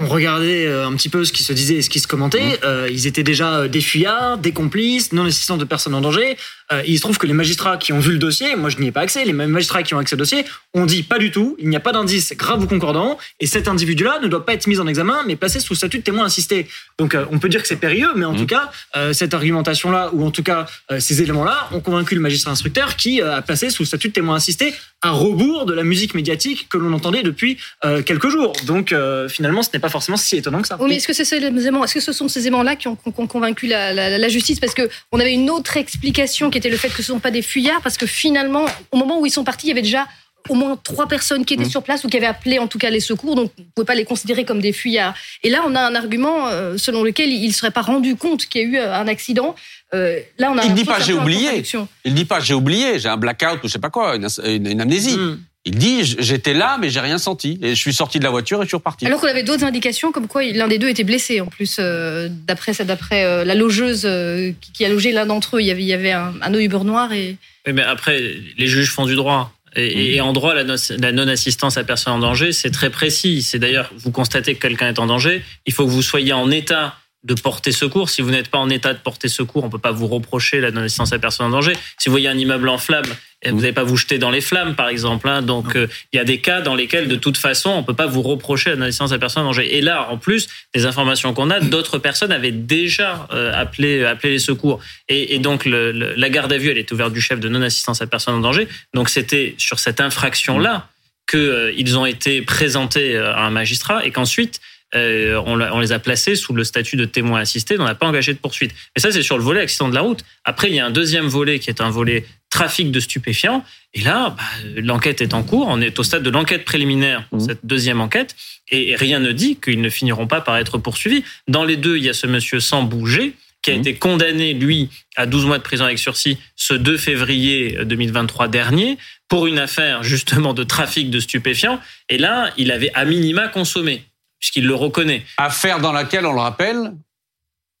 on regardait euh, un petit peu ce qui se disait et ce qui se commentait. Mmh. Euh, ils étaient déjà euh, des fuyards, des complices, non assistants de personnes en danger. Euh, il se trouve que les magistrats qui ont vu le dossier, moi je n'y ai pas accès, les magistrats qui ont accès au dossier ont dit pas du tout, il n'y a pas d'indice grave ou concordant, et cet individu-là ne doit pas être mis en examen, mais placé sous statut de témoin assisté. Donc on peut dire que c'est périlleux, mais en mmh. tout cas, cette argumentation-là, ou en tout cas ces éléments-là, ont convaincu le magistrat instructeur qui a placé sous statut de témoin assisté à rebours de la musique médiatique que l'on entendait depuis quelques jours. Donc finalement, ce n'est pas forcément si étonnant que ça. Oui, mais est-ce que, -ce, que ce sont ces éléments-là qui ont, convaincu la, la, justice? Parce qu'on avait une autre explication qui était le fait que ce ne sont pas des fuyards, parce que finalement, au moment où ils sont partis, il y avait déjà au moins trois personnes qui étaient mmh. sur place ou qui avaient appelé en tout cas les secours, donc on ne pouvait pas les considérer comme des fuyards. Et là, on a un argument euh, selon lequel il ne serait pas rendu compte qu'il y a eu euh, un accident. Euh, là, on a il ne dit pas j'ai oublié. Il dit pas j'ai oublié, j'ai un blackout ou je sais pas quoi, une, amnésie. Mmh. Il dit j'étais là mais j'ai rien senti et je suis sorti de la voiture et je suis reparti. Alors qu'on avait d'autres indications comme quoi l'un des deux était blessé en plus euh, d'après d'après euh, la logeuse euh, qui a logé l'un d'entre eux il y avait il y avait un, un Uber noir et. mais après les juges font du droit. Et, en droit, la, la non-assistance à personne en danger, c'est très précis. C'est d'ailleurs, vous constatez que quelqu'un est en danger, il faut que vous soyez en état de porter secours. Si vous n'êtes pas en état de porter secours, on peut pas vous reprocher la non-assistance à personne en danger. Si vous voyez un immeuble en flammes, eh, vous n'allez pas vous jeter dans les flammes, par exemple. Hein. Donc, euh, il y a des cas dans lesquels, de toute façon, on peut pas vous reprocher la non-assistance à personne en danger. Et là, en plus, des informations qu'on a, d'autres personnes avaient déjà euh, appelé, appelé les secours. Et, et donc, le, la garde à vue, elle est ouverte du chef de non-assistance à personne en danger. Donc, c'était sur cette infraction-là qu'ils euh, ont été présentés à un magistrat et qu'ensuite, euh, on, les a placés sous le statut de témoin assisté, on n'a pas engagé de poursuite. Mais ça, c'est sur le volet accident de la route. Après, il y a un deuxième volet qui est un volet trafic de stupéfiants. Et là, bah, l'enquête est en cours. On est au stade de l'enquête préliminaire pour mmh. cette deuxième enquête. Et rien ne dit qu'ils ne finiront pas par être poursuivis. Dans les deux, il y a ce monsieur sans bouger qui a mmh. été condamné, lui, à 12 mois de prison avec sursis ce 2 février 2023 dernier pour une affaire justement de trafic de stupéfiants. Et là, il avait à minima consommé puisqu'il le reconnaît. Affaire dans laquelle, on le rappelle,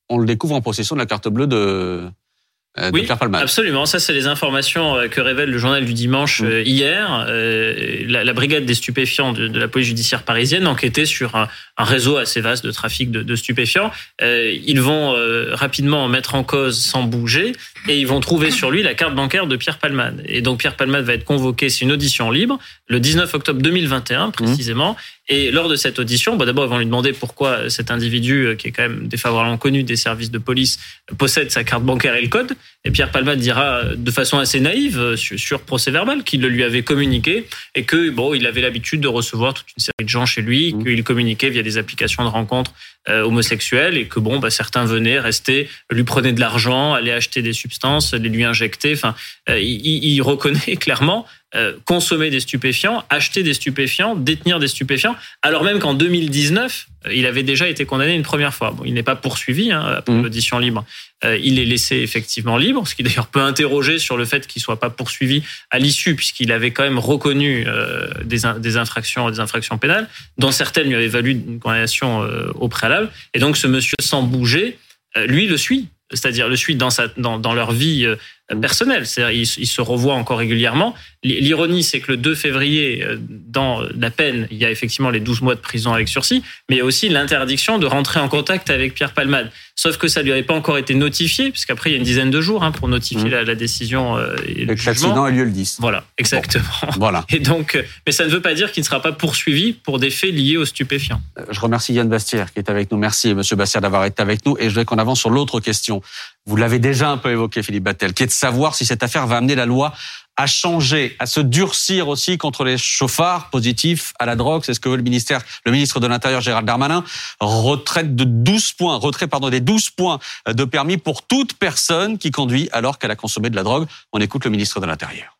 on le découvre en possession de la carte bleue de, euh, oui, absolument. Ça, c'est les informations euh, que révèle le journal du dimanche euh, hier. La, brigade des stupéfiants de, la police judiciaire parisienne enquêtait sur un, réseau assez vaste de trafic de, stupéfiants. Ils vont rapidement mettre en cause sans bouger et ils vont trouver sur lui la carte bancaire de Pierre Palmade. Et donc Pierre Palmade va être convoqué, c'est une audition libre, le 19 octobre 2021 précisément. Et lors de cette audition, bah d'abord, ils vont lui demander pourquoi cet individu, qui est quand même défavorablement connu des services de police, possède sa carte bancaire et le code. Et Pierre Palmade dira de façon assez naïve euh, sur, procès verbal qu'il le lui avait communiqué et que bon, il avait l'habitude de recevoir toute une série de gens chez lui, mmh. qu'il communiquait via des applications de rencontres euh, homosexuels et que bon, bah, certains venaient rester, lui prenaient de l'argent, allaient acheter des substances, les lui injecter. Enfin, euh, il, il, reconnaît clairement euh, consommer des stupéfiants, acheter des stupéfiants, détenir des stupéfiants, alors même qu'en 2019, euh, il avait déjà été condamné une première fois. Bon, il n'est pas poursuivi hein, après mmh. l'audition libre. Euh, il est laissé effectivement libre, ce qui d'ailleurs peut interroger sur le fait qu'il soit pas poursuivi à l'issue, puisqu'il avait quand même reconnu des, des, infractions, des infractions pénales, dont certaines lui avaient valu une condamnation au préalable. Et donc ce monsieur sans bouger, lui le suit c'est-à-dire le suit dans, sa, dans, dans leur vie personnel. C'est-à-dire, ils, se revoient encore régulièrement. L'ironie, c'est que le 2 février, euh, dans la peine, il y a effectivement les 12 mois de prison avec sursis, mais il y a aussi l'interdiction de rentrer en contact avec Pierre Palmade. Sauf que ça lui avait pas encore été notifié, puisqu'après, il y a une dizaine de jours hein, pour notifier mmh. la, décision. Euh, et l'accident a lieu le 10. Voilà, exactement. voilà. Et donc, mais ça ne veut pas dire qu'il ne sera pas poursuivi pour des faits liés aux stupéfiants. Je remercie Yann Bastière qui est avec nous. Merci, Monsieur Bastière, d'avoir été avec nous. Et je voudrais qu'on avance sur l'autre question. Vous l'avez déjà un peu évoqué, Philippe Battel, qui est de savoir si cette affaire va amener la loi à changer, à se durcir aussi contre les chauffards positifs à la drogue. C'est ce que veut le ministère, le ministre de l'Intérieur Gérald Darmanin. Retraite de 12 points, retrait pardon des 12 points de permis pour toute personne qui conduit alors qu'elle a consommé de la drogue. On écoute le ministre de l'Intérieur.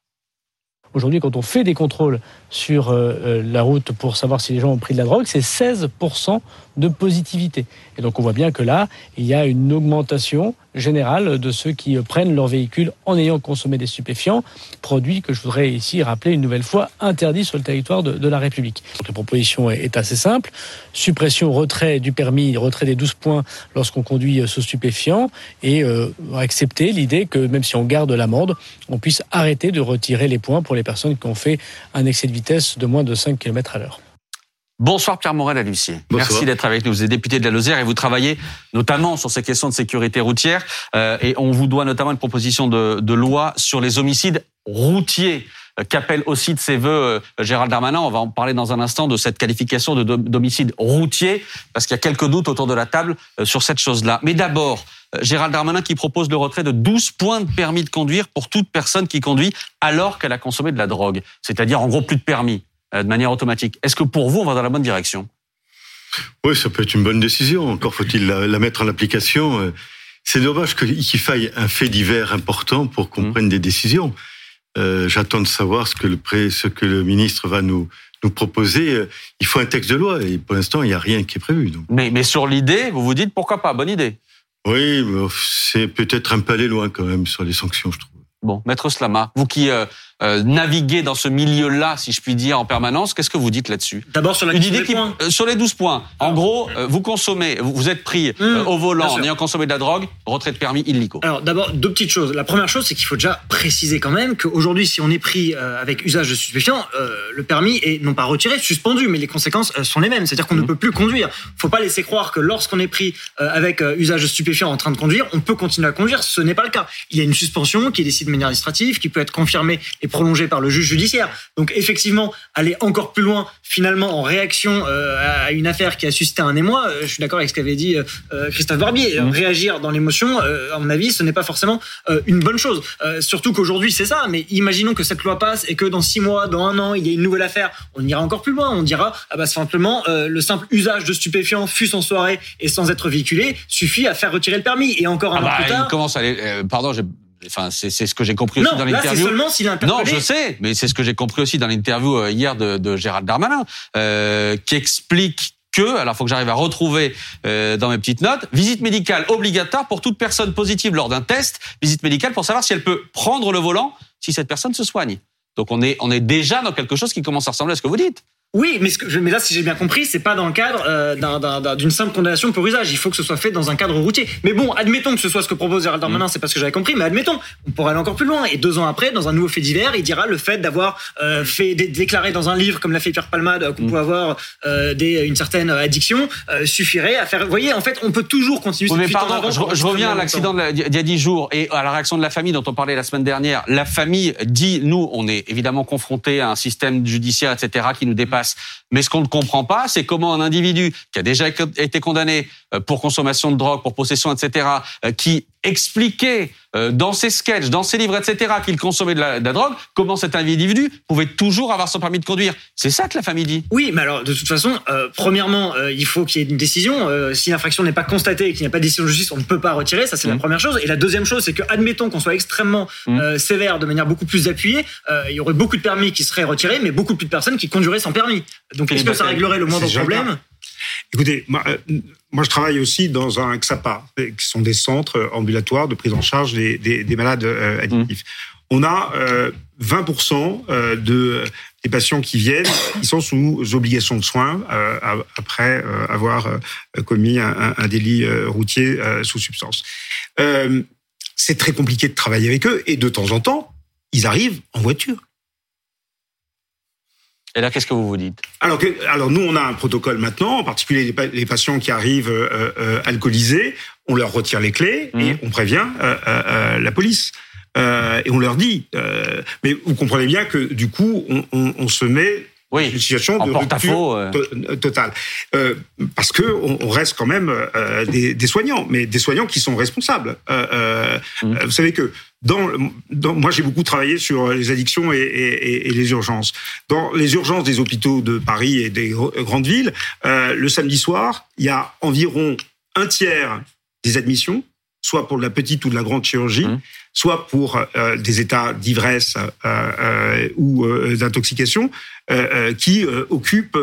Aujourd'hui, quand on fait des contrôles sur euh, euh, la route pour savoir si les gens ont pris de la drogue, c'est 16% de positivité. Et donc on voit bien que là, il y a une augmentation générale de ceux qui prennent leur véhicule en ayant consommé des stupéfiants, produits que je voudrais ici rappeler une nouvelle fois interdits sur le territoire de, la République. Donc, la proposition est, assez simple. Suppression, retrait du permis, retrait des 12 points lorsqu'on conduit ce stupéfiant et euh, accepter l'idée que même si on garde l'amende, on puisse arrêter de retirer les points pour les personnes qui ont fait un excès de vitesse de moins de 5 km à l'heure. Bonsoir Pierre Morel à Lucie. Merci d'être avec nous. Vous êtes député de la Lozère et vous travaillez notamment sur ces questions de sécurité routière. Euh, et on vous doit notamment une proposition de, loi sur les homicides routiers euh, qu'appelle aussi de ses voeux euh, Gérald Darmanin. On va en parler dans un instant de cette qualification d'homicide routier, parce qu'il y a quelques doutes autour de la table sur cette chose-là. Mais d'abord, Gérald Darmanin qui propose le retrait de 12 points de permis de conduire pour toute personne qui conduit alors qu'elle a consommé de la drogue. C'est-à-dire en gros plus de permis. Euh, de manière automatique. Est-ce que pour vous, on va dans la bonne direction? Oui, ça peut être une bonne décision. Encore faut-il la, mettre en application. Euh, c'est dommage qu'il faille un fait divers important pour qu'on mmh. prenne des décisions. Euh, j'attends de savoir ce que le, ce que le ministre va nous, nous proposer. Il faut un texte de loi et pour l'instant, il n'y a rien qui est prévu. Mais, mais sur l'idée, vous vous dites pourquoi pas, bonne idée. Oui, c'est peut-être un peu aller loin quand même sur les sanctions, je trouve. Bon, Maître Slama, vous qui euh, naviguer dans ce milieu-là, si je puis dire, en permanence. Qu'est-ce que vous dites là-dessus D'abord sur la points. Euh, sur les 12 points. En ah. gros, euh, vous consommez, vous, êtes pris mmh, au volant en ayant consommé de la drogue, retrait de permis illico. Alors d'abord, deux petites choses. La première chose, c'est qu'il faut déjà préciser quand même qu'aujourd'hui, si on est pris avec usage de stupéfiants, le permis est non pas retiré, suspendu, mais les conséquences sont les mêmes. C'est-à-dire qu'on ne mmh. peut plus conduire. Faut pas laisser croire que lorsqu'on est pris avec usage de stupéfiants en train de conduire, on peut continuer à conduire. Ce n'est pas le cas. Il y a une suspension qui est décidée de manière administrative, qui peut être confirmée et prolongée par le juge judiciaire. Donc effectivement, aller encore plus loin, finalement, en réaction euh, à une affaire qui a suscité un émoi, euh, je suis d'accord avec ce qu'avait dit euh, Christophe Barbier. Mmh. Réagir dans l'émotion, à mon avis, ce n'est pas forcément une bonne chose. surtout qu'aujourd'hui, c'est ça. Mais imaginons que cette loi passe et que dans six mois, dans un an, il y ait une nouvelle affaire. On ira encore plus loin. On dira, ah bah simplement, le simple usage de stupéfiants, fût en soirée et sans être véhiculé, suffit à faire retirer le permis. Et encore un ah an plus bah, tard. Il commence à aller, pardon, Enfin, c'est ce que j'ai compris aussi dans l'interview. seulement s'il Non, je sais, mais c'est ce que j'ai compris aussi dans l'interview euh, hier de, de Gérald Darmanin, euh, qui explique que, alors faut que j'arrive à retrouver euh, dans mes petites notes, visite médicale obligatoire pour toute personne positive lors d'un test, visite médicale pour savoir si elle peut prendre le volant si cette personne se soigne. Donc on est on est déjà dans quelque chose qui commence à ressembler à ce que vous dites. Oui, mais, ce que, mais là, si j'ai bien compris, c'est pas dans le cadre euh, d'une simple condamnation pour usage. Il faut que ce soit fait dans un cadre routier. Mais bon, admettons que ce soit ce que propose Gérald Darmanin, c'est pas ce que j'avais compris, mais admettons, on pourrait aller encore plus loin. Et deux ans après, dans un nouveau fait divers, il dira le fait d'avoir euh, fait déclaré dans un livre, comme l'a fait Pierre Palmade, qu'on mm. peut avoir euh, des, une certaine addiction, euh, suffirait à faire. Vous voyez, en fait, on peut toujours continuer. Oui, mais pardon, je, reviens à l'accident d'il y a dix jours et à la réaction de la famille dont on parlait la semaine dernière. La famille dit, nous, on est évidemment confrontés à un système judiciaire, etc., qui nous dépasse. Mais ce qu'on ne comprend pas, c'est comment un individu qui a déjà été condamné euh, pour consommation de drogue, pour possession, etc., euh, qui expliquait euh, dans ses sketchs, dans ses livres, etc., qu'il consommait de la, drogue, comment cet individu pouvait toujours avoir son permis de conduire. C'est ça que la famille dit. Oui, mais alors de toute façon, premièrement, il faut qu'il y ait une décision. si l'infraction n'est pas constatée et qu'il n'y a pas de décision de justice, on ne peut pas retirer. Ça, c'est la mmh. première chose. Et la deuxième chose, c'est que admettons qu'on soit extrêmement mmh. sévère, de manière beaucoup plus appuyée, il y aurait beaucoup de permis qui seraient retirés, mais beaucoup plus de personnes qui conduiraient sans permis. Donc, est-ce que ça réglerait le moindre problème? Écoutez, moi, moi, je travaille aussi dans un XAPA, qui sont des centres ambulatoires de prise en charge des, des, malades euh, addictifs. Mmh. On a euh, 20% euh, de, des patients qui viennent, qui sont sous obligation de soins euh, après euh, avoir commis un, un délit routier sous substance. c'est très compliqué de travailler avec eux et de temps en temps, ils arrivent en voiture. Et là, qu'est-ce que vous vous dites? Alors, alors, nous, on a un protocole maintenant, en particulier les, patients qui arrivent euh, euh, alcoolisés, on leur retire les clés et mmh. on prévient euh, la police. et on leur dit. mais vous comprenez bien que du coup, on, on, se met Oui, une situation de rupture totale. Euh, parce que on, reste quand même euh, des, des, soignants, mais des soignants qui sont responsables. Euh, mm. Vous savez que dans, dans moi j'ai beaucoup travaillé sur les addictions et, et, et, les urgences. Dans les urgences des hôpitaux de Paris et des grandes villes, le samedi soir, il y a environ un tiers des admissions, soit pour de la petite ou de la grande chirurgie. Mmh soit pour euh, des états d'ivresse euh, euh, ou d'intoxication, qui occupent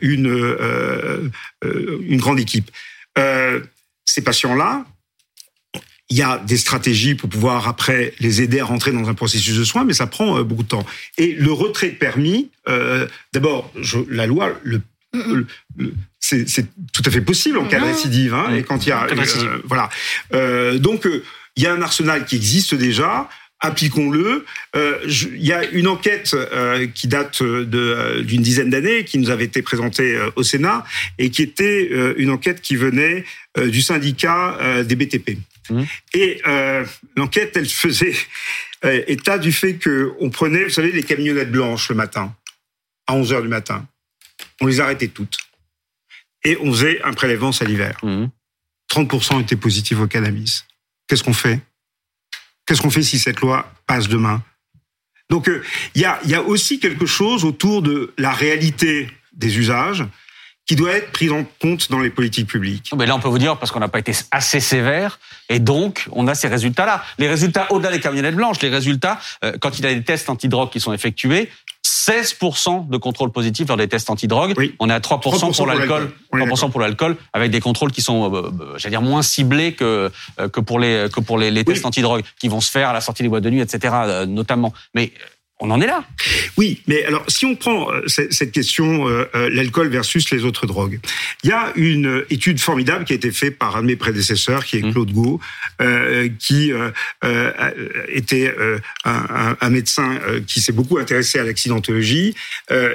une, une grande équipe. ces patients-là, il y a des stratégies pour pouvoir après les aider à rentrer dans un processus de soins, mais ça prend beaucoup de temps. Et le retrait de permis, d'abord, la loi le c'est tout à fait possible en cas de récidive, hein, et quand il y a, voilà. donc il y a un arsenal qui existe déjà. Appliquons-le. Euh, il y a une enquête euh, qui date euh, d'une dizaine d'années, qui nous avait été présentée au Sénat, et qui était une enquête qui venait du syndicat des BTP. Mmh. Et l'enquête, elle faisait état du fait que on prenait, vous savez, les camionnettes blanches le matin, à 11 heures du matin. On les arrêtait toutes. Et on faisait un prélèvement salivaire. Mmh. 30% étaient positifs au cannabis qu'est-ce qu'on fait? Qu'est-ce qu'on fait si cette loi passe demain? Donc euh, il y, a, y a aussi quelque chose autour de la réalité des usages qui doit être pris en compte dans les politiques publiques. Mais là, on peut vous dire parce qu'on n'a pas été assez sévère, et donc on a ces résultats-là. Les résultats au-delà des camionnettes blanches, les résultats euh, quand il y a des tests antidrogue qui sont effectués, 16% de contrôle positif lors des tests antidrogue. Oui. On est à 3%, pour l'alcool, 3% pour l'alcool, avec des contrôles qui sont, euh, euh, j'allais dire, moins ciblés que euh, que pour les que pour les, les tests antidrogue qui vont se faire à la sortie des boîtes de nuit, etc. notamment. Mais on en est là. Oui, mais alors si on prend euh, cette question, euh, euh, l'alcool versus les autres drogues, il y a une étude formidable qui a été faite par un de mes prédécesseurs, qui est mmh. Claude Gau, qui était un, médecin qui s'est beaucoup intéressé à l'accidentologie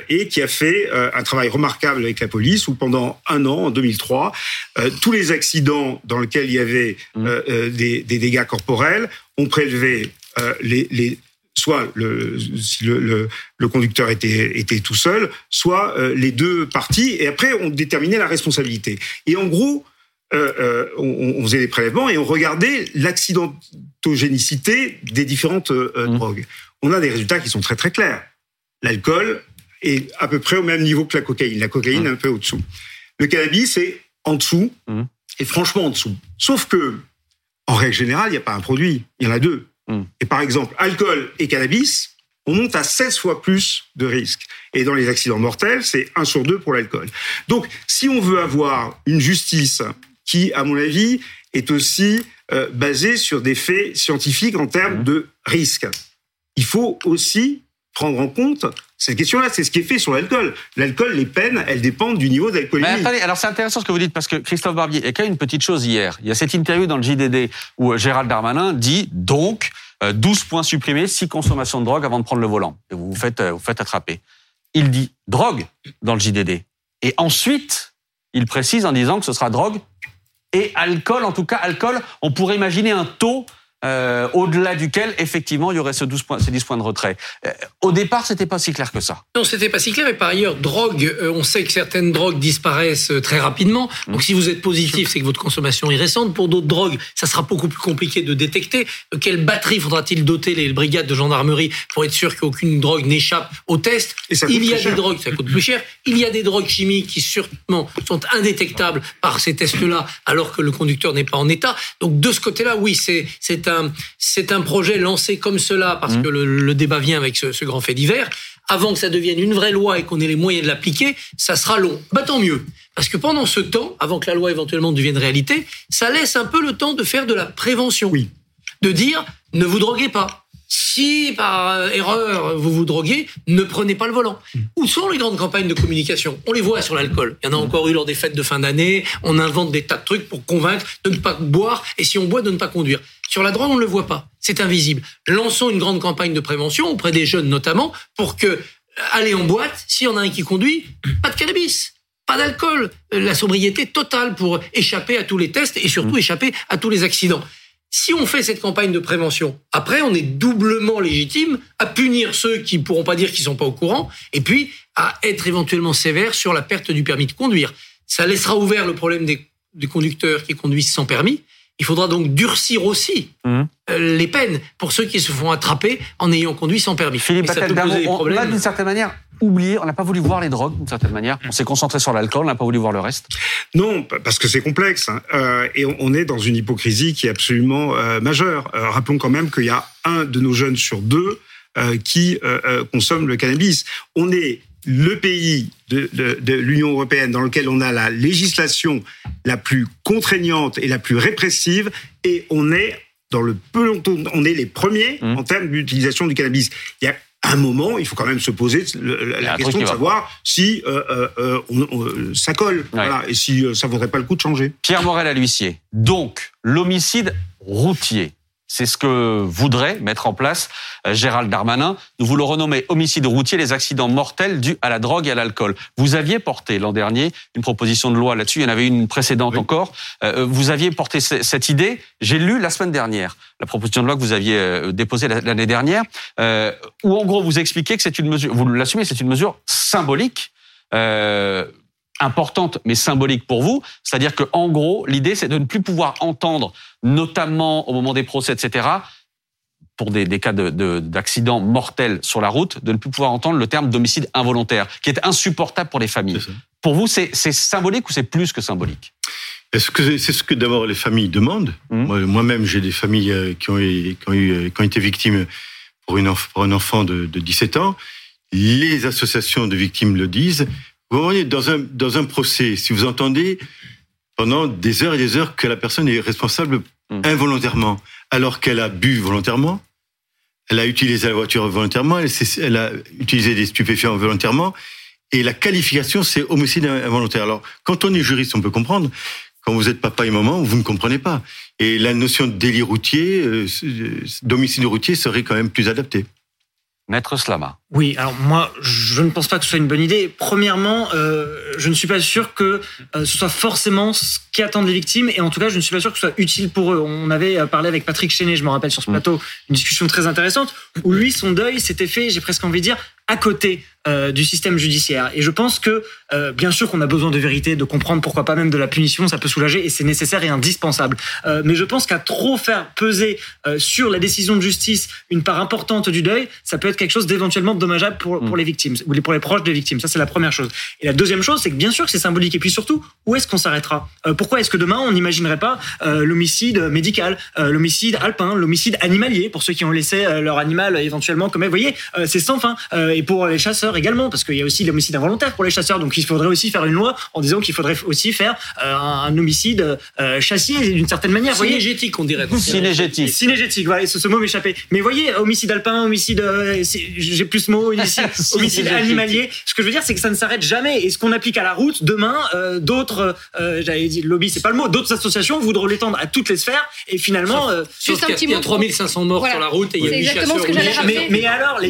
et qui a fait un travail remarquable avec la police, où pendant un an, en 2003, tous les accidents dans lesquels il y avait mmh. des, dégâts corporels, ont prélevé les, les soit le, si le, le, conducteur était, était tout seul, soit euh, les deux parties, et après on déterminait la responsabilité. Et en gros, euh, euh on, on, faisait des prélèvements et on regardait l'accidentogénicité des différentes mmh. drogues. On a des résultats qui sont très très clairs. L'alcool est à peu près au même niveau que la cocaïne. La cocaïne mmh. un peu au-dessous. Le cannabis est en dessous, mmh. et franchement en dessous. Sauf que, en règle générale, il n'y a pas un produit, il y en a deux. Hmm. Et par exemple, alcool et cannabis, on monte à 16 fois plus de risques. Et dans les accidents mortels, c'est 1 sur 2 pour l'alcool. Donc, si on veut avoir une justice qui, à mon avis, est aussi euh, basée sur des faits scientifiques en termes hmm. de risque, il faut aussi prendre en compte cette question-là. C'est ce qui est fait sur l'alcool. L'alcool, les peines, elles dépendent du niveau d'alcoolémie. Mais attendez, alors c'est intéressant ce que vous dites parce que Christophe Barbier, il y a quand même une petite chose hier. Il y a cette interview dans le JDD où euh, Gérald Darmanin dit donc 12 euh, points supprimés, 6 consommations de drogue avant de prendre le volant. Et vous vous faites, euh, vous faites attraper. Il dit drogue dans le JDD. Et ensuite, il précise en disant que ce sera drogue et alcool, en tout cas alcool, on pourrait imaginer un taux euh, au-delà duquel, effectivement, il y aurait ce 12 points, ces 10 points de retrait. Euh, au départ, c'était pas si clair que ça. Non, c'était pas si clair. Et par ailleurs, drogue, euh, on sait que certaines drogues disparaissent très rapidement. Donc, si vous êtes positif, c'est que votre consommation est récente. Pour d'autres drogues, ça sera beaucoup plus compliqué de détecter. Quelle batterie faudra-t-il doter les brigades de gendarmerie pour être sûr qu'aucune drogue n'échappe au test Il y a des drogues, ça coûte plus cher. Il y a des drogues chimiques qui sûrement sont indétectables par ces tests-là, alors que le conducteur n'est pas en état. Donc, de ce côté-là, oui, c'est c'est c'est un projet lancé comme cela parce mmh. que le, débat vient avec ce, grand fait divers. Avant que ça devienne une vraie loi et qu'on ait les moyens de l'appliquer, ça sera long. Bah tant mieux. Parce que pendant ce temps, avant que la loi éventuellement devienne réalité, ça laisse un peu le temps de faire de la prévention. Oui. De dire, ne vous droguez pas si par euh, erreur vous vous droguez, ne prenez pas le volant. Mm. Où sont les grandes campagnes de communication? On les voit sur l'alcool. Il y en a mm. encore eu lors des fêtes de fin d'année. On invente des tas de trucs pour convaincre de ne pas boire et si on boit, de ne pas conduire. Sur la drogue, on ne le voit pas. C'est invisible. Lançons une grande campagne de prévention auprès des jeunes notamment pour que, euh, aller en boîte, s'il y en a un qui conduit, pas de cannabis. Pas d'alcool, euh, la sobriété totale pour échapper à tous les tests et surtout mm. échapper à tous les accidents Si on fait cette campagne de prévention, après, on est doublement légitime à punir ceux qui ne pourront pas dire qu'ils sont pas au courant, et puis à être éventuellement sévère sur la perte du permis de conduire. Ça laissera ouvert le problème des, des conducteurs qui conduisent sans permis. Il faudra donc durcir aussi mmh. euh, les peines pour ceux qui se font attraper en ayant conduit sans permis. Philippe on a d'une certaine manière oublié, on n'a pas voulu voir les drogues d'une certaine manière. On s'est concentré sur l'alcool, on n'a pas voulu voir le reste. Non, parce que c'est complexe hein. euh, et on est dans une hypocrisie qui est absolument euh, majeure. rappelons quand même qu'il y a un de nos jeunes sur deux qui consomme le cannabis. On est le pays de, de, l'Union européenne dans lequel on a la législation la plus contraignante et la plus répressive, et on est dans le peloton, on est les premiers mmh. en termes d'utilisation du cannabis. Il y a un moment, il faut quand même se poser la question de savoir si euh, euh, euh, ça colle, voilà, et si ça vaudrait pas le coup de changer. Pierre Morel à l'huissier. Donc, l'homicide routier. C'est ce que voudrait mettre en place euh, Gérald Darmanin. Nous voulons renommer homicide routier les accidents mortels dus à la drogue et à l'alcool. Vous aviez porté l'an dernier une proposition de loi là-dessus. Il y en avait une précédente encore. Euh, euh, vous aviez porté cette idée. J'ai lu la semaine dernière la proposition de loi que vous aviez déposée l'année dernière, où en gros vous expliquez que c'est une mesure, vous l'assumez, c'est une mesure symbolique importante mais symbolique pour vous. C'est-à-dire que en gros, l'idée c'est de ne plus pouvoir entendre, notamment au moment des procès, etc., pour des, des cas d'accidents de, mortels sur la route, de ne plus pouvoir entendre le terme d'homicide involontaire, qui est insupportable pour les familles. Pour vous, c'est symbolique ou c'est plus que symbolique? Est-ce que c'est ce que d'abord les familles demandent mmh. Moi-même, j'ai des familles euh, qui ont, qui, ont eu, qui ont, été victimes pour, une, pour un enfant de, de 17 ans. Les associations de victimes le disent. Vous voyez, dans un, dans un procès, si vous entendez pendant des heures et des heures que la personne est responsable mmh. involontairement, alors qu'elle a bu volontairement, elle a utilisé la voiture volontairement, elle, a utilisé des stupéfiants volontairement, et la qualification, c'est homicide involontaire. Alors, quand on est juriste, on peut comprendre. Quand vous êtes papa et maman, vous ne comprenez pas. Et la notion de délit routier, euh, d'homicide routier serait quand même plus adaptée. Maître Slama. Oui, alors moi, je ne pense pas que ce soit une bonne idée. Premièrement, euh, je ne suis pas sûr que euh, ce soit forcément ce qui attendent les victimes, et en tout cas, je ne suis pas sûr que ce soit utile pour eux. On avait euh, parlé avec Patrick Chenet, je me rappelle sur ce mm. plateau, une discussion très intéressante, où lui, son deuil s'était fait, j'ai presque envie de dire, à côté euh, du système judiciaire. Et je pense que, euh, bien sûr qu'on a besoin de vérité, de comprendre pourquoi pas même de la punition, ça peut soulager et c'est nécessaire et indispensable. Euh, mais je pense qu'à trop faire peser sur la décision de justice une part importante du deuil, ça peut être quelque chose d'éventuellement dommageable pour, pour mm. les victimes ou pour les proches des victimes. Ça, c'est la première chose. Et la deuxième chose, c'est que bien sûr que c'est symbolique. Et puis surtout, où est-ce qu'on s'arrêtera? Pourquoi est-ce que demain, on n'imaginerait pas l'homicide médical, l'homicide alpin, l'homicide animalier, pour ceux qui ont laissé leur animal éventuellement comme... Vous voyez, c'est sans fin. et pour les chasseurs également, parce qu'il y a aussi l'homicide involontaire pour les chasseurs. Donc il faudrait aussi faire une loi en disant qu'il faudrait aussi faire euh, un homicide euh, chassier d'une certaine manière. Cinégétique, on dirait. Cinégétique. Cinégétique, voilà, ce, ce mot m'échappait. Mais voyez, homicide alpin, homicide, euh, j'ai plus ce mot, homicide, animalier. Ce que je veux dire, c'est que ça ne s'arrête jamais. Et ce qu'on applique à la route, demain, d'autres, j'avais dit lobby, c'est pas le mot, d'autres associations voudront l'étendre à toutes les sphères. Et finalement, Juste un petit il y a 3500 morts sur la route et il y a 8 chasseurs. Mais, mais, alors, les,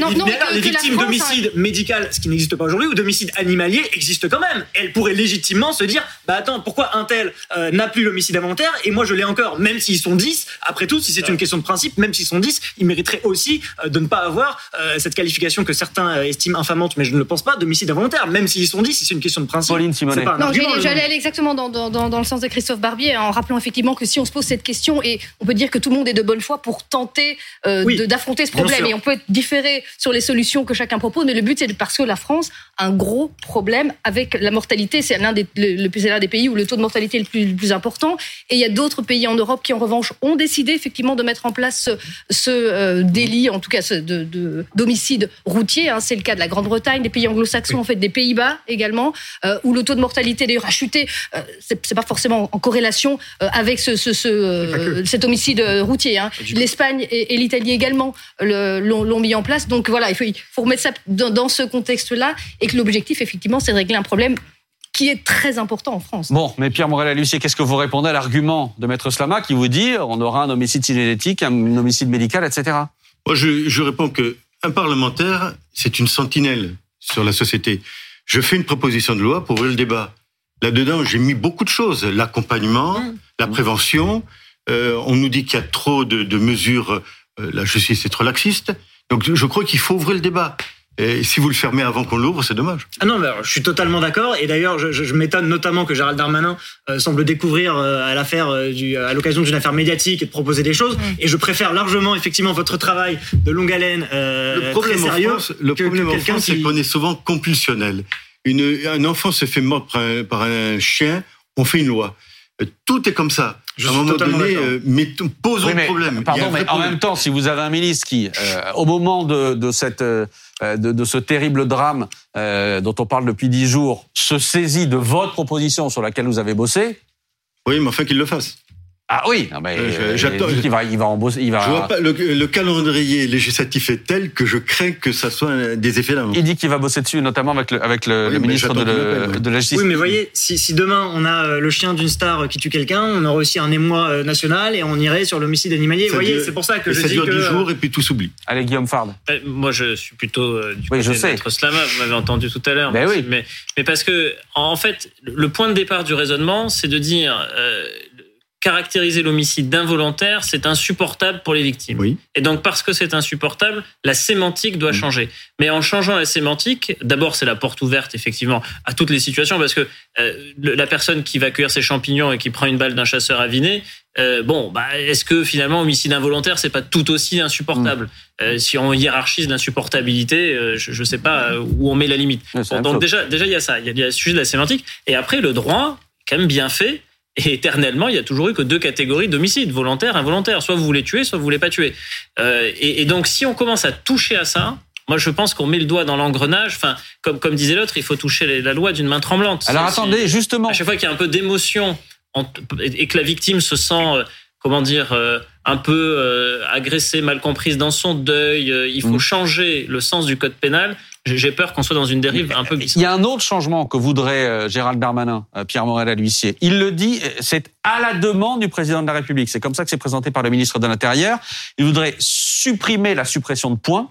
les victimes d'homicide médical, ce qui n'existe pas aujourd'hui, ou d'homicide animalier existe quand même. Elle pourrait légitimement se dire, bah attends, pourquoi un tel euh, n'a plus l'homicide involontaire et moi je l'ai encore, même s'ils sont 10. Après tout, si c'est une question de principe, même s'ils sont 10, ils mériteraient aussi euh, de ne pas avoir euh, cette qualification que certains estiment infamante, mais je ne le pense pas, d'homicide involontaire, même s'ils sont 10, si c'est une question de principe. Pauline Simonet. Non, j'allais aller exactement dans, dans, dans, le sens de Christophe Barbier, en rappelant effectivement que si on se pose cette question, et on peut dire que tout le monde est de bonne foi pour tenter d'affronter ce problème, et on peut différer sur les solutions que chacun propose, mais le but c'est parce que la France a un gros problème avec la mortalité. C'est l'un des, le, l'un des pays où le taux de mortalité est le plus, le plus important. Et il y a d'autres pays en Europe qui, en revanche, ont décidé effectivement de mettre en place ce, euh, délit, en tout cas ce, de, d'homicide routier. Hein. C'est le cas de la Grande-Bretagne, des pays anglo-saxons, en fait, des Pays-Bas également, euh, où le taux de mortalité d'ailleurs a chuté. Euh, c'est, pas forcément en corrélation avec ce, ce, cet homicide routier. Hein. L'Espagne et, l'Italie également l'ont, mis en place. Donc voilà, il faut, il faut remettre ça dans, dans ce contexte-là et que l'objectif, effectivement, c'est de régler un problème qui est très important en France. Bon, mais Pierre Morel Lucie, qu'est-ce que vous répondez à l'argument de Maître Slama qui vous dit on aura un homicide cinétique, un homicide médical, etc. Moi, je, je réponds que un parlementaire, c'est une sentinelle sur la société. Je fais une proposition de loi pour ouvrir le débat. Là-dedans, j'ai mis beaucoup de choses l'accompagnement, mmh. la prévention, on nous dit qu'il y a trop de, de mesures, la justice est trop laxiste. Donc je crois qu'il faut ouvrir le débat. Et si vous le fermez avant qu'on l'ouvre, c'est dommage. Ah non, mais je suis totalement d'accord. Et d'ailleurs, je, je, m'étonne notamment que Gérald Darmanin euh, semble découvrir euh, à l'affaire, euh, à l'occasion d'une affaire médiatique et de proposer des choses. Mm. Et je préfère largement, effectivement, votre travail de longue haleine, le problème très sérieux. En France, le problème en France, c'est qu'on est souvent compulsionnel. Une, un enfant se fait mordre par un, par un chien, on fait une loi. Tout est comme ça. Je à un moment donné, euh, mais posons le problème. Pardon, mais en même temps, si vous avez un ministre qui, euh, au moment de, de cette, euh, de, de, ce terrible drame euh, dont on parle depuis dix jours, se saisit de votre proposition sur laquelle vous avez bossé. Oui, mais enfin qu'il le fasse. Ah oui, non mais euh, j'attends. Il va, il va embosser, il va. Je vois pas, le, le, calendrier législatif est tel que je crains que ça soit des effets d'un. Il dit qu'il va bosser dessus, notamment avec le, avec le, le ministre de, le, de, la Justice. Oui, mais voyez, si, si demain on a euh, le chien d'une star qui tue quelqu'un, on aura aussi un émoi euh, national et on irait sur l'homicide animalier. vous voyez, c'est pour ça que je ça dis dure que. du jour et puis tout s'oublie. Allez, Guillaume Fard. moi, je suis plutôt du oui, côté je sais. de Slama. Vous m'avez entendu tout à l'heure. Ben oui. mais, mais parce que en fait, le point de départ du raisonnement, c'est de dire. Euh, caractériser l'homicide d'involontaire, c'est insupportable pour les victimes. Oui. Et donc, parce que c'est insupportable, la sémantique doit changer. Mais en changeant la sémantique, d'abord, c'est la porte ouverte, effectivement, à toutes les situations, parce que euh, la personne qui va cueillir ses champignons et qui prend une balle d'un chasseur aviné, euh, bon, bah, est-ce que finalement, homicide involontaire, c'est pas tout aussi insupportable? Euh, Si on hiérarchise l'insupportabilité, euh, je ne sais pas où on met la limite. Bon, donc déjà, déjà, il y a ça, il y a, il y a le sujet de la sémantique. Et après, le droit, quand même bien fait, et éternellement, il y a toujours eu que deux catégories d'homicides, volontaire, involontaire. Soit vous voulez tuer, soit vous voulez pas tuer. Euh, et, et, donc, si on commence à toucher à ça, moi, je pense qu'on met le doigt dans l'engrenage. Enfin, comme, comme disait l'autre, il faut toucher la loi d'une main tremblante. Alors attendez, justement. À chaque fois qu'il y a un peu d'émotion et que la victime se sent, euh, comment dire, euh, un peu euh, agressée, mal comprise dans son deuil, euh, il faut mmh. changer le sens du code pénal j'ai peur qu'on soit dans une dérive un peu Il y a un autre changement que voudrait euh, Gérald Darmanin, euh, Pierre Morel à l'huissier. Il le dit, c'est à la demande du président de la République. C'est comme ça que c'est présenté par le ministre de l'Intérieur. Il voudrait supprimer la suppression de points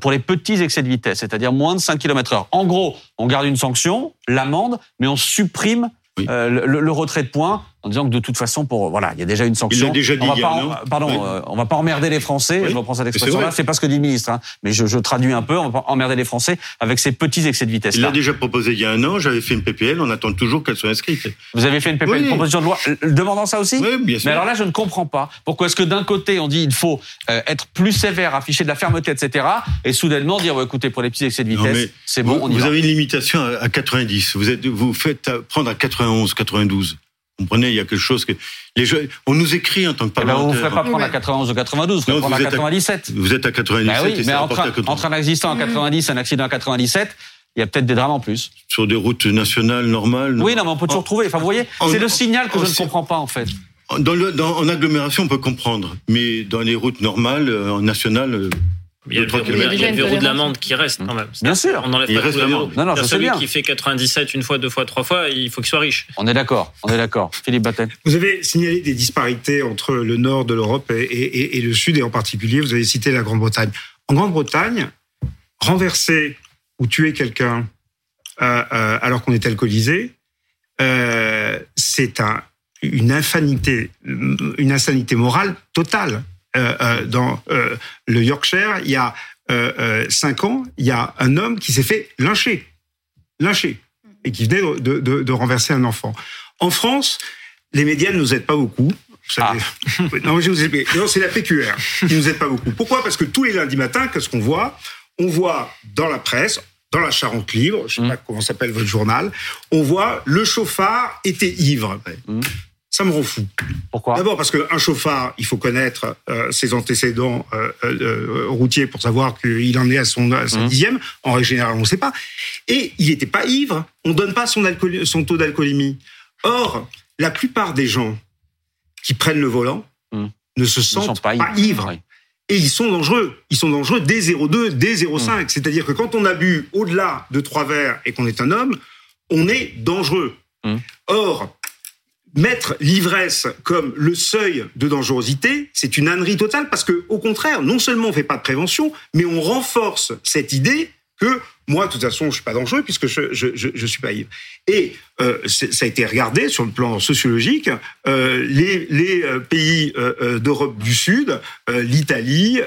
pour les petits excès de vitesse, c'est-à-dire moins de 5 km heure. En gros, on garde une sanction, l'amende, mais on supprime oui. euh, le, le, retrait de points en disant que de toute façon, pour voilà, il y a déjà une sanction. Il déjà dit. On va pas, non pardon, oui. euh, on va pas emmerder les Français. Oui. Je reprends cette expression-là. C'est pas ce que dit le ministre, hein, mais je, je, traduis un peu. On va pas emmerder les Français avec ces petits excès de vitesse. Il l'a déjà proposé il y a un an. J'avais fait une PPL. On attend toujours qu'elle soit inscrite. Vous avez fait une PPL, une proposition de loi demandant ça aussi? Oui, bien sûr. Mais alors là, je ne comprends pas. Pourquoi est-ce que d'un côté on dit il faut euh, être plus sévère, afficher de la fermeté, etc., et soudainement dire écoutez pour les petits excès de vitesse, c'est bon, vous, on y vous va. avez une limitation à 90. Vous êtes, vous faites prendre à 91, 92. Vous comprenez, il y a quelque chose que les on nous écrit en tant que parlementaire. Eh ben, vous ne ferez pas prendre à 91 ou 92, vous ferez prendre à 97. À, vous êtes à 97. Ben oui, mais entre, entre un accident à 90 et un accident à 97, il y a peut-être des drames en plus. Sur des routes nationales normales. Oui, non, mais on peut toujours en, trouver. Enfin, vous voyez, c'est le signal que je ne comprends pas en fait. Dans le, dans, en agglomération, on peut comprendre, mais dans les routes normales, en nationales. Il y a, le, verrou, il y a le verrou de l'amende qui reste quand même. Bien sûr. On n'enlève il pas reste l'amende. Non, non, je celui bien. qui fait 97 une fois, deux fois, trois fois, il faut qu'il soit riche. On est d'accord. On est d'accord. Philippe Battel. Vous avez signalé des disparités entre le nord de l'Europe et, et, et, le sud, et en particulier, vous avez cité la Grande-Bretagne. En Grande-Bretagne, renverser ou tuer quelqu'un euh, euh, alors qu'on est alcoolisé, euh, c'est un, une insanité, une insanité morale totale. Euh, dans euh, le Yorkshire, il y a euh, cinq ans, il y a un homme qui s'est fait lyncher, lyncher, et qui venait de, de, de, renverser un enfant. En France, les médias ne nous aident pas beaucoup. Ah. non, je vous ai... non, c'est la PQR qui nous aide pas beaucoup. Pourquoi? Parce que tous les lundis matins, qu'est-ce qu'on voit? On voit dans la presse, dans la Charente Libre, je sais mmh. pas comment s'appelle votre journal, on voit le chauffard était ivre. Mmh ça me rend fou. Pourquoi D'abord parce qu'un chauffard, il faut connaître euh, ses antécédents euh, euh, routiers pour savoir qu'il en est à son, à mmh. dixième. En règle générale, on ne sait pas. Et il n'était pas ivre. On ne donne pas son, alcool, son taux d'alcoolémie. Or, la plupart des gens qui prennent le volant mmh. ne se sentent ne pas, pas ivres. ivres. Oui. Et ils sont dangereux. Ils sont dangereux dès 0,2, dès 0,5. Mmh. C'est-à-dire que quand on a bu au-delà de trois verres et qu'on est un homme, on est dangereux. Or, mettre l'ivresse comme le seuil de dangerosité, c'est une ânerie totale parce que, au contraire, non seulement on fait pas de prévention, mais on renforce cette idée que Moi, de toute façon, je suis pas dangereux puisque je je, je, je suis pas ivre. Et euh, ça a été regardé sur le plan sociologique. Euh, les, les euh, pays euh, euh, d'Europe du Sud, l'Italie,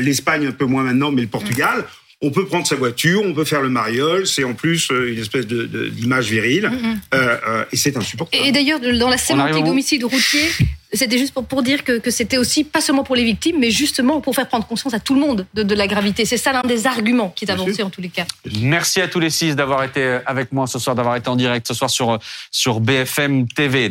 l'Espagne un peu moins maintenant, mais le Portugal on peut prendre sa voiture, on peut faire le mariole, c'est en plus euh, une espèce de, d'image virile, mm-hmm. euh, euh, et c'est insupportable. Et d'ailleurs, dans la sémantique d'homicide routier, c'était juste pour, pour dire que, que c'était aussi pas seulement pour les victimes, mais justement pour faire prendre conscience à tout le monde de, de la gravité. C'est ça l'un des arguments qui est avancé en tous les cas. Merci à tous les six d'avoir été avec moi ce soir, d'avoir été en direct ce soir sur, sur BFM TV.